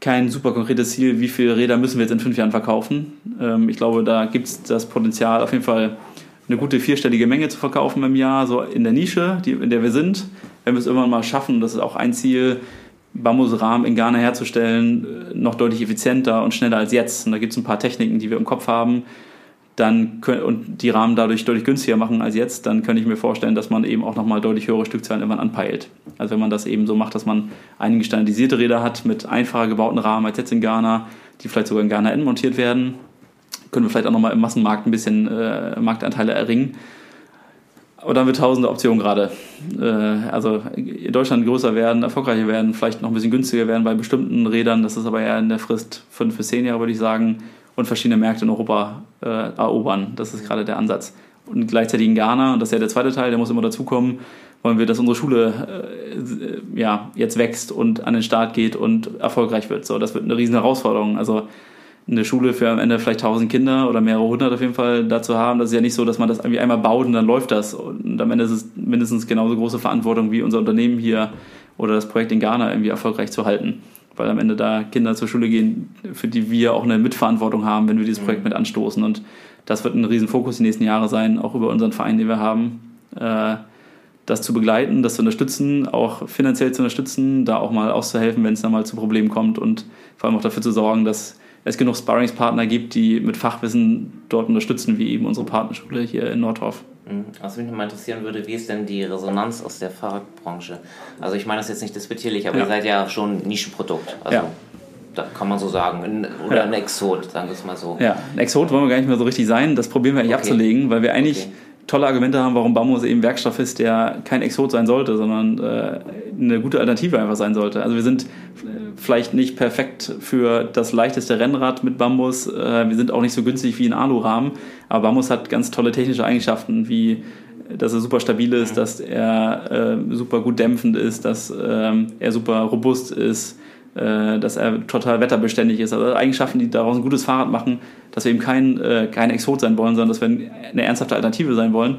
kein super konkretes Ziel, wie viele Räder müssen wir jetzt in fünf Jahren verkaufen. Ähm, ich glaube, da gibt es das Potenzial, auf jeden Fall eine gute vierstellige Menge zu verkaufen im Jahr, so in der Nische, die, in der wir sind. Wenn wir es irgendwann mal schaffen, das ist auch ein Ziel, Bambusrahmen in Ghana herzustellen, äh, noch deutlich effizienter und schneller als jetzt. Und da gibt es ein paar Techniken, die wir im Kopf haben, dann und die Rahmen dadurch deutlich günstiger machen als jetzt, dann könnte ich mir vorstellen, dass man eben auch nochmal deutlich höhere Stückzahlen irgendwann anpeilt. Also wenn man das eben so macht, dass man einige standardisierte Räder hat mit einfacher gebauten Rahmen als jetzt in Ghana, die vielleicht sogar in Ghana N montiert werden, können wir vielleicht auch nochmal im Massenmarkt ein bisschen äh, Marktanteile erringen. Aber dann wird tausende Optionen gerade. Äh, also in Deutschland größer werden, erfolgreicher werden, vielleicht noch ein bisschen günstiger werden bei bestimmten Rädern. Das ist aber eher in der Frist fünf bis zehn Jahre, würde ich sagen und verschiedene Märkte in Europa äh, erobern. Das ist gerade der Ansatz. Und gleichzeitig in Ghana, und das ist ja der zweite Teil, der muss immer dazukommen, wollen wir, dass unsere Schule äh, ja, jetzt wächst und an den Start geht und erfolgreich wird. So, das wird eine riesen Herausforderung. Also eine Schule für am Ende vielleicht tausend Kinder oder mehrere hundert auf jeden Fall dazu haben. Das ist ja nicht so, dass man das irgendwie einmal baut und dann läuft das. Und am Ende ist es mindestens genauso große Verantwortung wie unser Unternehmen hier oder das Projekt in Ghana irgendwie erfolgreich zu halten weil am Ende da Kinder zur Schule gehen, für die wir auch eine Mitverantwortung haben, wenn wir dieses Projekt mhm. mit anstoßen. Und das wird ein Riesenfokus die nächsten Jahre sein, auch über unseren Verein, den wir haben, äh, das zu begleiten, das zu unterstützen, auch finanziell zu unterstützen, da auch mal auszuhelfen, wenn es dann mal zu Problemen kommt und vor allem auch dafür zu sorgen, dass es genug Sparringspartner gibt, die mit Fachwissen dort unterstützen, wie eben unsere Partnerschule hier in Nordhof. Was mich mal interessieren würde, wie ist denn die Resonanz aus der Fahrradbranche? Also ich meine das jetzt nicht despektierlich, aber ja. ihr seid ja schon ein Nischenprodukt. Also ja. da kann man so sagen. Oder ja. ein Exot, sagen wir es mal so. Ja, ein Exot wollen wir gar nicht mehr so richtig sein. Das probieren wir eigentlich okay. abzulegen, weil wir eigentlich okay. Tolle Argumente haben, warum Bambus eben Werkstoff ist, der kein Exot sein sollte, sondern äh, eine gute Alternative einfach sein sollte. Also wir sind vielleicht nicht perfekt für das leichteste Rennrad mit Bambus. Äh, wir sind auch nicht so günstig wie ein Alurahmen, aber Bambus hat ganz tolle technische Eigenschaften, wie dass er super stabil ist, dass er äh, super gut dämpfend ist, dass ähm, er super robust ist, äh, dass er total wetterbeständig ist. Also Eigenschaften, die daraus ein gutes Fahrrad machen, dass wir eben kein, äh, kein Exot sein wollen, sondern dass wir eine ernsthafte Alternative sein wollen.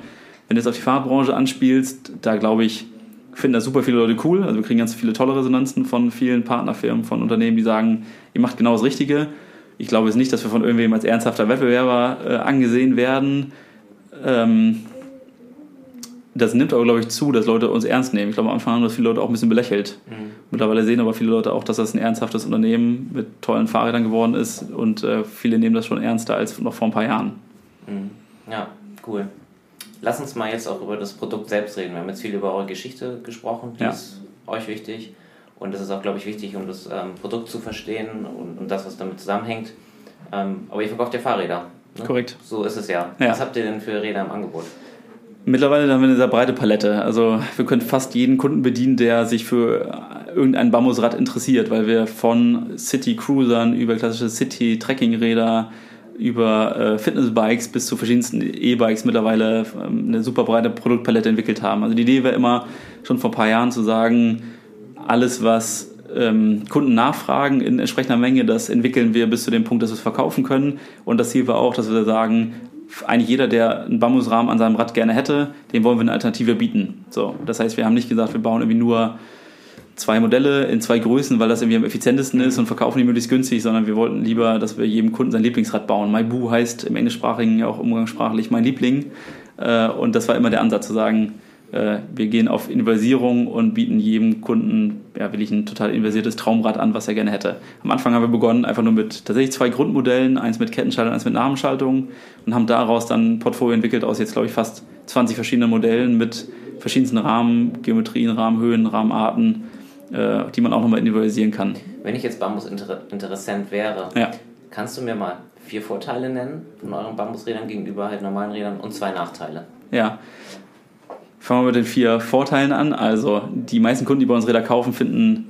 Wenn du jetzt auf die Fahrradbranche anspielst, da glaube ich, finden das super viele Leute cool. Also wir kriegen ganz viele tolle Resonanzen von vielen Partnerfirmen, von Unternehmen, die sagen, ihr macht genau das Richtige. Ich glaube jetzt nicht, dass wir von irgendwem als ernsthafter Wettbewerber äh, angesehen werden. Ähm, das nimmt aber, glaube ich, zu, dass Leute uns ernst nehmen. Ich glaube, am Anfang haben das viele Leute auch ein bisschen belächelt. Mhm. Mittlerweile sehen aber viele Leute auch, dass das ein ernsthaftes Unternehmen mit tollen Fahrrädern geworden ist und äh, viele nehmen das schon ernster als noch vor ein paar Jahren. Mhm. Ja, cool. Lass uns mal jetzt auch über das Produkt selbst reden. Wir haben jetzt viel über eure Geschichte gesprochen, die ja. ist euch wichtig. Und das ist auch, glaube ich, wichtig, um das ähm, Produkt zu verstehen und, und, das, was damit zusammenhängt. Ähm, aber ihr verkauft ja Fahrräder. Ne? Korrekt. So ist es ja. ja. Was habt ihr denn für Räder im Angebot? Mittlerweile haben wir eine sehr breite Palette. Also wir können fast jeden Kunden bedienen, der sich für irgendein Bambusrad interessiert, weil wir von City Cruisern über klassische City Trekkingräder über äh, Fitnessbikes bis zu verschiedensten E-Bikes mittlerweile ähm, eine super breite Produktpalette entwickelt haben. Also die Idee wäre immer schon vor ein paar Jahren zu sagen, alles was ähm, Kunden nachfragen in entsprechender Menge, das entwickeln wir bis zu dem Punkt, dass wir es verkaufen können. Und das Ziel war auch, dass wir sagen, eigentlich jeder, der einen Bambusrahmen an seinem Rad gerne hätte, dem wollen wir eine Alternative bieten. So, das heißt, wir haben nicht gesagt, wir bauen irgendwie nur zwei Modelle in zwei Größen, weil das irgendwie am effizientesten ist und verkaufen die möglichst günstig, sondern wir wollten lieber, dass wir jedem Kunden sein Lieblingsrad bauen. MyBoo heißt im Englischsprachigen ja auch umgangssprachlich mein Liebling. Äh, und das war immer der Ansatz zu sagen, äh, wir gehen auf Inversierung und bieten jedem Kunden ja, wirklich ein total inversiertes Traumrad an, was er gerne hätte. Am Anfang haben wir begonnen einfach nur mit tatsächlich zwei Grundmodellen, eins mit Kettenschaltung, eins mit Namenschaltung und haben daraus dann ein Portfolio entwickelt aus jetzt, glaube ich, fast 20 verschiedenen Modellen mit verschiedensten Rahmen, Geometrien, Rahmenhöhen, Rahmenarten äh, die man auch nochmal individualisieren kann. Wenn ich jetzt Bambus-Interessent wäre, Ja. kannst du mir mal vier Vorteile nennen von euren Bambusrädern gegenüber halt normalen Rädern und zwei Nachteile? Ja. Fangen wir mit den vier Vorteilen an. Also die meisten Kunden, die bei uns Räder kaufen, finden,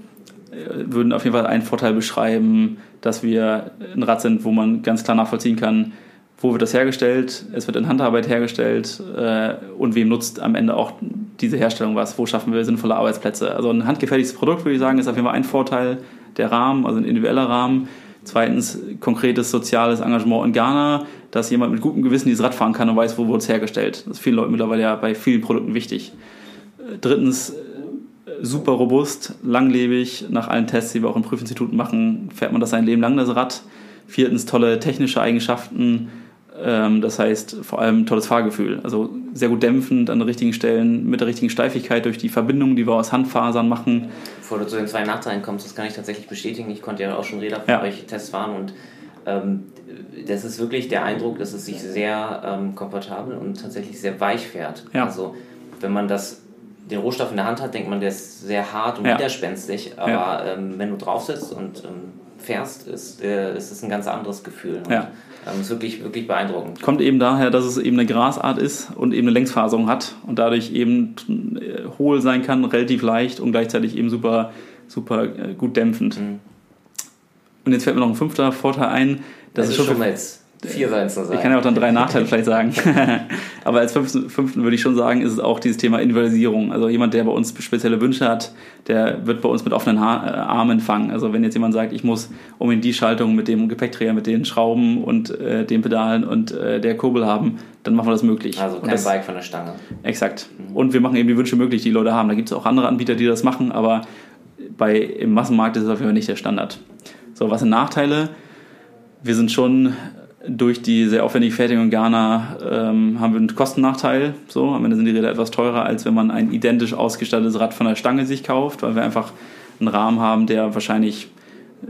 äh, würden auf jeden Fall einen Vorteil beschreiben, dass wir ein Rad sind, wo man ganz klar nachvollziehen kann, wo wird das hergestellt, es wird in Handarbeit hergestellt äh, und wem nutzt am Ende auch diese Herstellung was, wo schaffen wir sinnvolle Arbeitsplätze. Also ein handgefertigtes Produkt, würde ich sagen, ist auf jeden Fall ein Vorteil, der Rahmen, also ein individueller Rahmen. Zweitens konkretes soziales Engagement in Ghana, dass jemand mit gutem Gewissen dieses Rad fahren kann und weiß, wo wurde es hergestellt. Das ist vielen Leuten mittlerweile ja bei vielen Produkten wichtig. Äh, Drittens, äh, super robust, langlebig, nach allen Tests, die wir auch im Prüfinstitut machen, fährt man das sein Leben lang, das Rad. Viertens, tolle technische Eigenschaften, das heißt vor allem tolles Fahrgefühl. Also sehr gut dämpfend an den richtigen Stellen, mit der richtigen Steifigkeit durch die Verbindungen, die wir aus Handfasern machen. Bevor du zu den zwei Nachteilen kommst, das kann ich tatsächlich bestätigen. Ich konnte ja auch schon Räder von Ja. euch Tests fahren und ähm, das ist wirklich der Eindruck, dass es sich sehr ähm, komfortabel und tatsächlich sehr weich fährt. Ja. Also wenn man das den Rohstoff in der Hand hat, denkt man, der ist sehr hart und Ja. widerspenstig. Aber ähm, wenn du drauf sitzt und ähm, fährst, ist, äh, ist es ein ganz anderes Gefühl. Und, Ja. ähm, ist wirklich, wirklich beeindruckend. Kommt eben daher, dass es eben eine Grasart ist und eben eine Längsfaserung hat und dadurch eben äh, hohl sein kann, relativ leicht und gleichzeitig eben super, super äh, gut dämpfend. Mhm. Und jetzt fällt mir noch ein fünfter Vorteil ein. Das, ist schon schon mal jetzt vier sein zu sein. Ich kann ja auch dann drei Nachteile vielleicht sagen. Aber als fünften, fünften würde ich schon sagen, ist es auch dieses Thema Individualisierung. Also jemand, der bei uns spezielle Wünsche hat, der wird bei uns mit offenen ha äh, Armen empfangen. Also wenn jetzt jemand sagt, ich muss unbedingt die Schaltung mit dem Gepäckträger, mit den Schrauben und äh, den Pedalen und äh, der Kurbel haben, dann machen wir das möglich. Also kein das, Bike von der Stange. Exakt. Und wir machen eben die Wünsche möglich, die die Leute haben. Da gibt es auch andere Anbieter, die das machen, aber bei, im Massenmarkt ist es auf jeden Fall nicht der Standard. So, was sind Nachteile? Wir sind schon durch die sehr aufwendige Fertigung in Ghana ähm, haben wir einen Kostennachteil. So, am Ende sind die Räder etwas teurer, als wenn man ein identisch ausgestattetes Rad von der Stange sich kauft, weil wir einfach einen Rahmen haben, der wahrscheinlich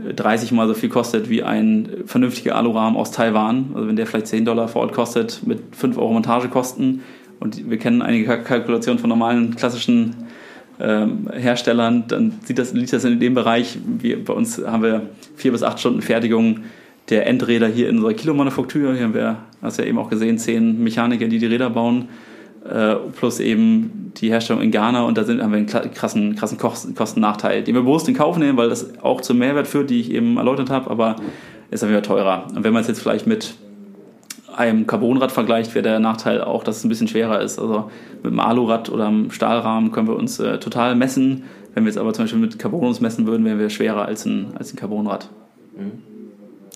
äh, 30 mal so viel kostet wie ein vernünftiger Alurahmen aus Taiwan. Also wenn der vielleicht 10 Dollar vor Ort kostet, mit 5 Euro Montagekosten. Und wir kennen einige Kalk- Kalkulationen von normalen klassischen ähm, Herstellern, dann sieht das, liegt das in dem Bereich. Wir, bei uns haben wir vier bis acht Stunden Fertigung der Endräder hier in unserer Kilomanufaktur. Hier haben wir, hast du ja eben auch gesehen, zehn Mechaniker, die die Räder bauen, äh, plus eben die Herstellung in Ghana. Und da sind, haben wir einen krassen, krassen Kosten- Kostennachteil, den wir bewusst in Kauf nehmen, weil das auch zum Mehrwert führt, die ich eben erläutert habe, aber ist jeden Fall teurer. Und wenn man es jetzt vielleicht mit einem Carbonrad vergleicht, wäre der Nachteil auch, dass es ein bisschen schwerer ist. Also mit einem Alurad oder einem Stahlrahmen können wir uns äh, total messen. Wenn wir jetzt aber zum Beispiel mit Carbon uns messen würden, wären wir schwerer als ein, als ein Carbonrad.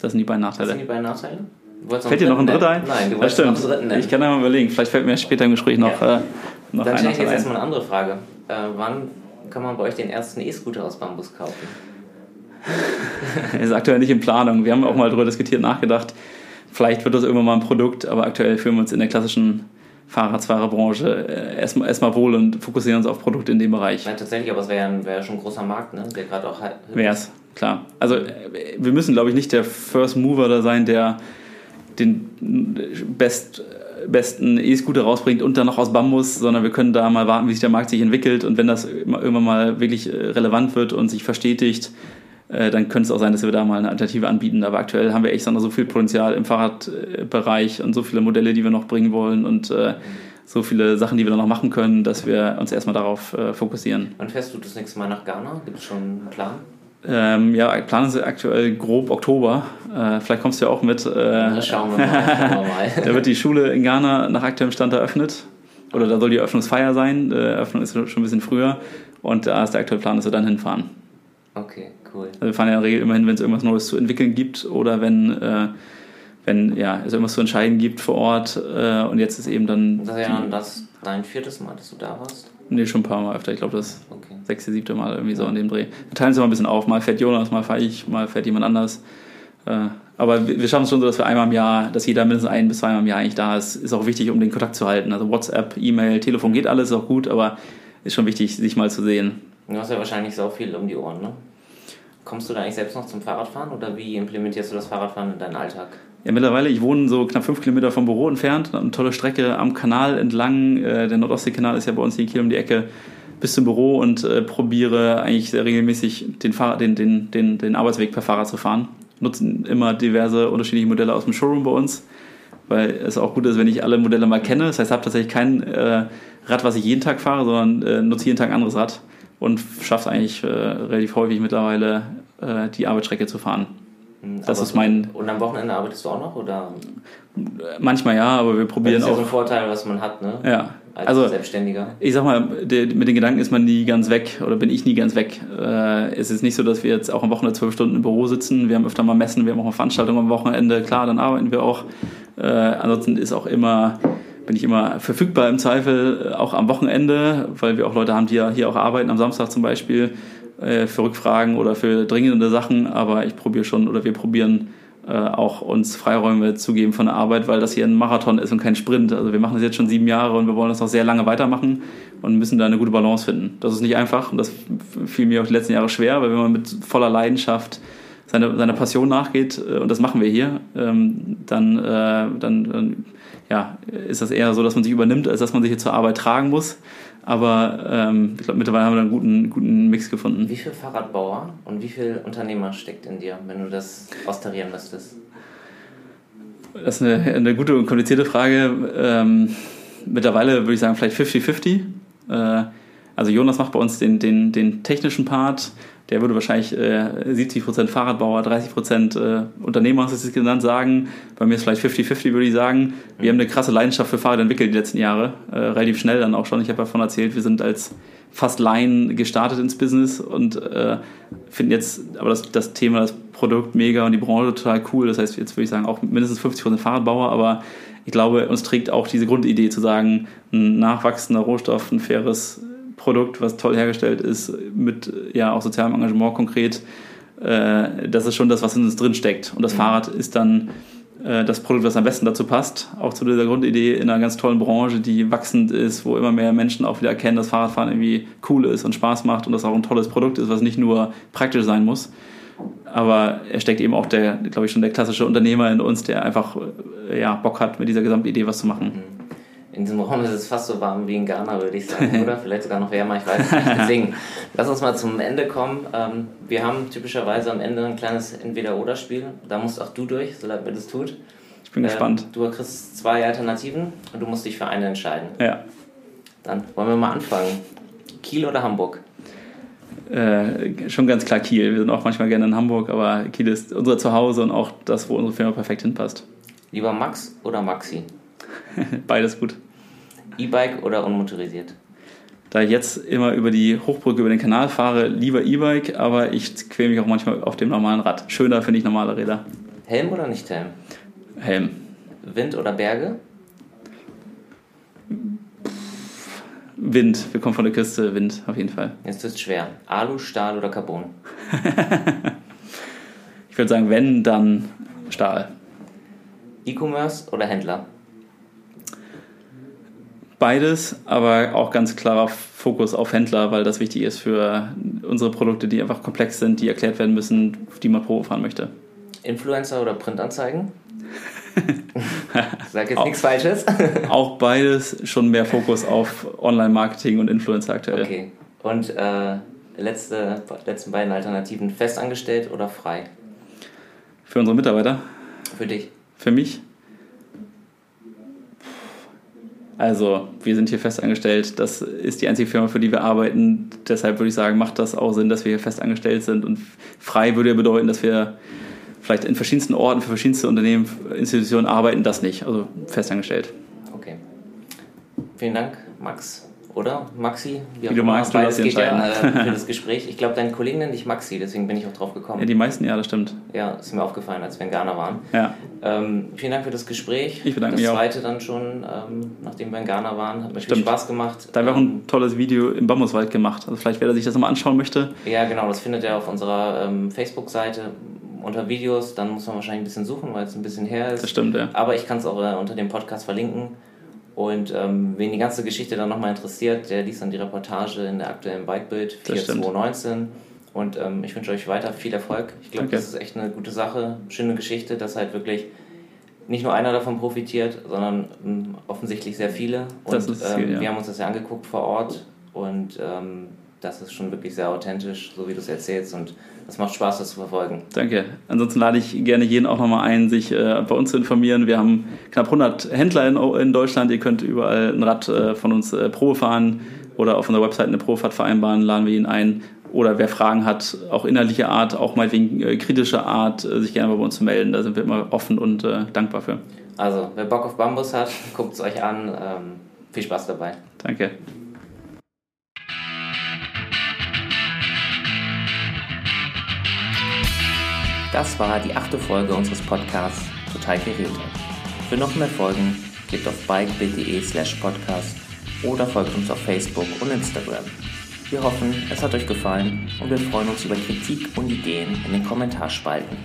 Das sind die beiden Was sind Nachteile. die beiden Nachteile? Fällt dir noch ein dritter ein? Nein, du das wolltest noch einen dritten nennen. Ich kann einmal überlegen. Vielleicht fällt mir später im Gespräch noch, Ja. äh, noch Dann stelle ich jetzt ein. erstmal eine andere Frage. Äh, wann kann man bei euch den ersten E-Scooter aus Bambus kaufen? ist aktuell nicht in Planung. Wir haben auch mal darüber diskutiert, nachgedacht. Vielleicht wird das irgendwann mal ein Produkt, aber aktuell fühlen wir uns in der klassischen Fahrradfahrerbranche äh, erstmal, erstmal wohl und fokussieren uns auf Produkte in dem Bereich. Nein, tatsächlich, aber es wäre ja, ja schon ein großer Markt, ne? der gerade auch. Wär's, klar. Also äh, wir müssen, glaube ich, nicht der First Mover da sein, der den best, besten E-Scooter rausbringt und dann noch aus Bambus, sondern wir können da mal warten, wie sich der Markt sich entwickelt und wenn das irgendwann mal wirklich äh, relevant wird und sich verstetigt, äh, dann könnte es auch sein, dass wir da mal eine Alternative anbieten. Aber aktuell haben wir echt noch so viel Potenzial im Fahrradbereich und so viele Modelle, die wir noch bringen wollen und so viele Sachen, die wir da noch machen können, dass wir uns erstmal darauf fokussieren. Wann fährst du das nächste Mal nach Ghana? Gibt es schon einen Plan? Ähm, ja, planen sie aktuell grob Oktober. Äh, vielleicht kommst du ja auch mit. Äh, Na, schauen wir mal. Schauen wir mal. da wird die Schule in Ghana nach aktuellem Stand eröffnet. Oder da soll die Eröffnungsfeier sein. Die Eröffnung ist schon ein bisschen früher. Und da ist der aktuelle Plan, dass wir dann hinfahren. Okay, cool. Also wir fahren ja in der Regel immerhin, wenn es irgendwas Neues zu entwickeln gibt oder wenn, äh, wenn ja, es irgendwas zu entscheiden gibt vor Ort. Äh, und jetzt ist eben dann. Das ist ja dann das dein viertes Mal, dass du da warst. Nee, schon ein paar Mal öfter. Ich glaube, das Okay. sechste, siebte Mal irgendwie so in dem Dreh. Wir teilen es immer ein bisschen auf. Mal fährt Jonas, mal fahre ich, mal fährt jemand anders. Äh, aber wir wir schaffen es schon so, dass wir einmal im Jahr, dass jeder mindestens ein bis zweimal im Jahr eigentlich da ist. Ist auch wichtig, um den Kontakt zu halten. Also WhatsApp, E-Mail, Telefon geht alles, ist auch gut, aber ist schon wichtig, sich mal zu sehen. Du hast ja wahrscheinlich so viel um die Ohren, ne? Kommst du da eigentlich selbst noch zum Fahrradfahren oder wie implementierst du das Fahrradfahren in deinen Alltag? Ja, mittlerweile, ich wohne so knapp fünf Kilometer vom Büro entfernt, eine tolle Strecke am Kanal entlang. Äh, Der Nordostseekanal ist ja bei uns hier um die Ecke. bis zum Büro und äh, probiere eigentlich sehr regelmäßig den, Fahrrad, den, den, den, den Arbeitsweg per Fahrrad zu fahren. Nutzen immer diverse unterschiedliche Modelle aus dem Showroom bei uns, weil es auch gut ist, wenn ich alle Modelle mal kenne. Das heißt, ich habe tatsächlich kein äh, Rad, was ich jeden Tag fahre, sondern äh, nutze jeden Tag ein anderes Rad und schaffe es eigentlich äh, relativ häufig mittlerweile, äh, die Arbeitsstrecke zu fahren. Hm, Das aber ist mein- Und am Wochenende arbeitest du auch noch? Oder? Manchmal ja, aber wir Das probieren ist ja so auch. ein Vorteil, was man hat, ne? Ja, Als also Selbstständiger. ich sag mal, mit den Gedanken ist man nie ganz weg oder bin ich nie ganz weg. Äh, es ist nicht so, dass wir jetzt auch am Wochenende zwölf Stunden im Büro sitzen. Wir haben öfter mal Messen, wir haben auch mal Veranstaltungen am Wochenende. Klar, dann arbeiten wir auch. Äh, ansonsten ist auch immer, bin ich immer verfügbar im Zweifel, äh, auch am Wochenende, weil wir auch Leute haben, die ja hier auch arbeiten, am Samstag zum Beispiel, äh, für Rückfragen oder für dringende Sachen. Aber ich probiere schon oder wir probieren äh, auch uns Freiräume zu geben von der Arbeit, weil das hier ein Marathon ist und kein Sprint. Also wir machen das jetzt schon sieben Jahre und wir wollen das noch sehr lange weitermachen und müssen da eine gute Balance finden. Das ist nicht einfach und das fiel mir auch die letzten Jahre schwer, weil wenn man mit voller Leidenschaft seiner seine Passion nachgeht, äh, und das machen wir hier, ähm, dann, äh, dann, dann ja, ist das eher so, dass man sich übernimmt, als dass man sich hier zur Arbeit tragen muss. Aber ähm, ich glaube, mittlerweile haben wir da einen guten, guten Mix gefunden. Wie viel Fahrradbauer und wie viel Unternehmer steckt in dir, wenn du das austarieren müsstest? Das ist eine, eine gute und komplizierte Frage. Ähm, mittlerweile würde ich sagen, vielleicht 50-50. Äh, also Jonas macht bei uns den, den, den technischen Part. Der würde wahrscheinlich äh, 70% Fahrradbauer, 30% äh, Unternehmer, hast du es genannt, sagen. Bei mir ist vielleicht 50-50, würde ich sagen. Wir haben eine krasse Leidenschaft für Fahrrad entwickelt die letzten Jahre. Äh, relativ schnell dann auch schon. Ich habe davon erzählt, wir sind als fast Laien gestartet ins Business und äh, finden jetzt aber das, das Thema, das Produkt mega und die Branche total cool. Das heißt, jetzt würde ich sagen, auch mindestens 50% Fahrradbauer, aber ich glaube, uns trägt auch diese Grundidee zu sagen, ein nachwachsender Rohstoff, ein faires Produkt, was toll hergestellt ist, mit ja auch sozialem Engagement konkret, äh, das ist schon das, was in uns drin steckt. Und das Fahrrad ist dann äh, das Produkt, was am besten dazu passt, auch zu dieser Grundidee in einer ganz tollen Branche, die wachsend ist, wo immer mehr Menschen auch wieder erkennen, dass Fahrradfahren irgendwie cool ist und Spaß macht und dass auch ein tolles Produkt ist, was nicht nur praktisch sein muss. Aber er steckt eben auch der, glaube ich, schon der klassische Unternehmer in uns, der einfach äh, ja, Bock hat, mit dieser Gesamtidee was zu machen. In diesem Raum ist es fast so warm wie in Ghana, würde ich sagen, oder? Vielleicht sogar noch wärmer, ich weiß es nicht. Deswegen, lass uns mal zum Ende kommen. Ähm, wir haben typischerweise am Ende ein kleines Entweder-Oder-Spiel. Da musst auch du durch, so leid mir das tut. Ich bin gespannt. Ähm, du kriegst zwei Alternativen und du musst dich für eine entscheiden. Ja. Dann wollen wir mal anfangen. Kiel oder Hamburg? Äh, schon ganz klar Kiel. Wir sind auch manchmal gerne in Hamburg, aber Kiel ist unser Zuhause und auch das, wo unsere Firma perfekt hinpasst. Lieber Max oder Maxi? Beides gut. E-Bike oder unmotorisiert? Da ich jetzt immer über die Hochbrücke über den Kanal fahre, lieber E-Bike, aber ich quäle mich auch manchmal auf dem normalen Rad. Schöner finde ich normale Räder. Helm oder nicht Helm? Helm. Wind oder Berge? Wind. Wir kommen von der Küste. Wind, auf jeden Fall. Jetzt es schwer. Alu, Stahl oder Carbon? Ich würde sagen, wenn, dann Stahl. E-Commerce oder Händler? Beides, aber auch ganz klarer Fokus auf Händler, weil das wichtig ist für unsere Produkte, die einfach komplex sind, die erklärt werden müssen, die man Probe fahren möchte. Influencer oder Printanzeigen? Sag jetzt Auch. nichts Falsches. Auch beides schon mehr Fokus auf Online-Marketing und Influencer aktuell. Okay. Und äh, letzte, letzten beiden Alternativen: festangestellt oder frei? Für unsere Mitarbeiter, Für dich. für mich. Also, wir sind hier fest angestellt. Das ist die einzige Firma, für die wir arbeiten. Deshalb würde ich sagen, macht das auch Sinn, dass wir hier fest angestellt sind. Und frei würde ja bedeuten, dass wir vielleicht in verschiedensten Orten für verschiedenste Unternehmen, Institutionen arbeiten. Das nicht. Also fest angestellt. Okay. Vielen Dank, Max. Oder Maxi? Wie du magst, du darfst geht ja entscheiden. äh, für das Gespräch. Ich glaube, dein Kollegen nennt dich Maxi, deswegen bin ich auch drauf gekommen. Ja, die meisten, ja, das stimmt. Ja, ist mir aufgefallen, als wir in Ghana waren. Ja, Ähm, vielen Dank für das Gespräch. Ich bedanke das mich auch. zweite dann schon, ähm, nachdem wir in Ghana waren, hat mir viel Stimmt. Spaß gemacht. da haben wir auch Ähm, ein tolles Video im Bambuswald gemacht. Also vielleicht, wer sich das nochmal anschauen möchte. Ja, genau, das findet ihr auf unserer ähm, Facebook-Seite unter Videos. Dann muss man wahrscheinlich ein bisschen suchen, weil es ein bisschen her ist. Das stimmt, ja. Aber ich kann es auch äh, unter dem Podcast verlinken. Und ähm, wen die ganze Geschichte dann nochmal interessiert, der liest dann die Reportage in der aktuellen Bikebild Das stimmt. 4219. Und ähm, ich wünsche euch weiter viel Erfolg. Ich glaube, das ist echt eine gute Sache, schöne Geschichte, dass halt wirklich nicht nur einer davon profitiert, sondern ähm, offensichtlich sehr viele. Und Das ist das Ziel, ähm, ja. wir haben uns das ja angeguckt vor Ort. und ähm, das ist schon wirklich sehr authentisch, so wie du es erzählst und es macht Spaß, das zu verfolgen. Danke. Ansonsten lade ich gerne jeden auch nochmal ein, sich äh, bei uns zu informieren. Wir haben knapp 100 Händler in, in Deutschland. Ihr könnt überall ein Rad äh, von uns äh, Probe fahren oder auf unserer Website eine Probefahrt vereinbaren, laden wir ihn ein. Oder wer Fragen hat, auch innerlicher Art, auch mal wegen äh, kritischer Art, äh, sich gerne bei uns zu melden. Da sind wir immer offen und äh, dankbar für. Also, wer Bock auf Bambus hat, guckt es euch an. Ähm, viel Spaß dabei. Danke. Das war die achte Folge unseres Podcasts Total Geräte. Für noch mehr Folgen klickt auf bikebit.de slash podcast oder folgt uns auf Facebook und Instagram. Wir hoffen, es hat euch gefallen und wir freuen uns über Kritik und Ideen in den Kommentarspalten.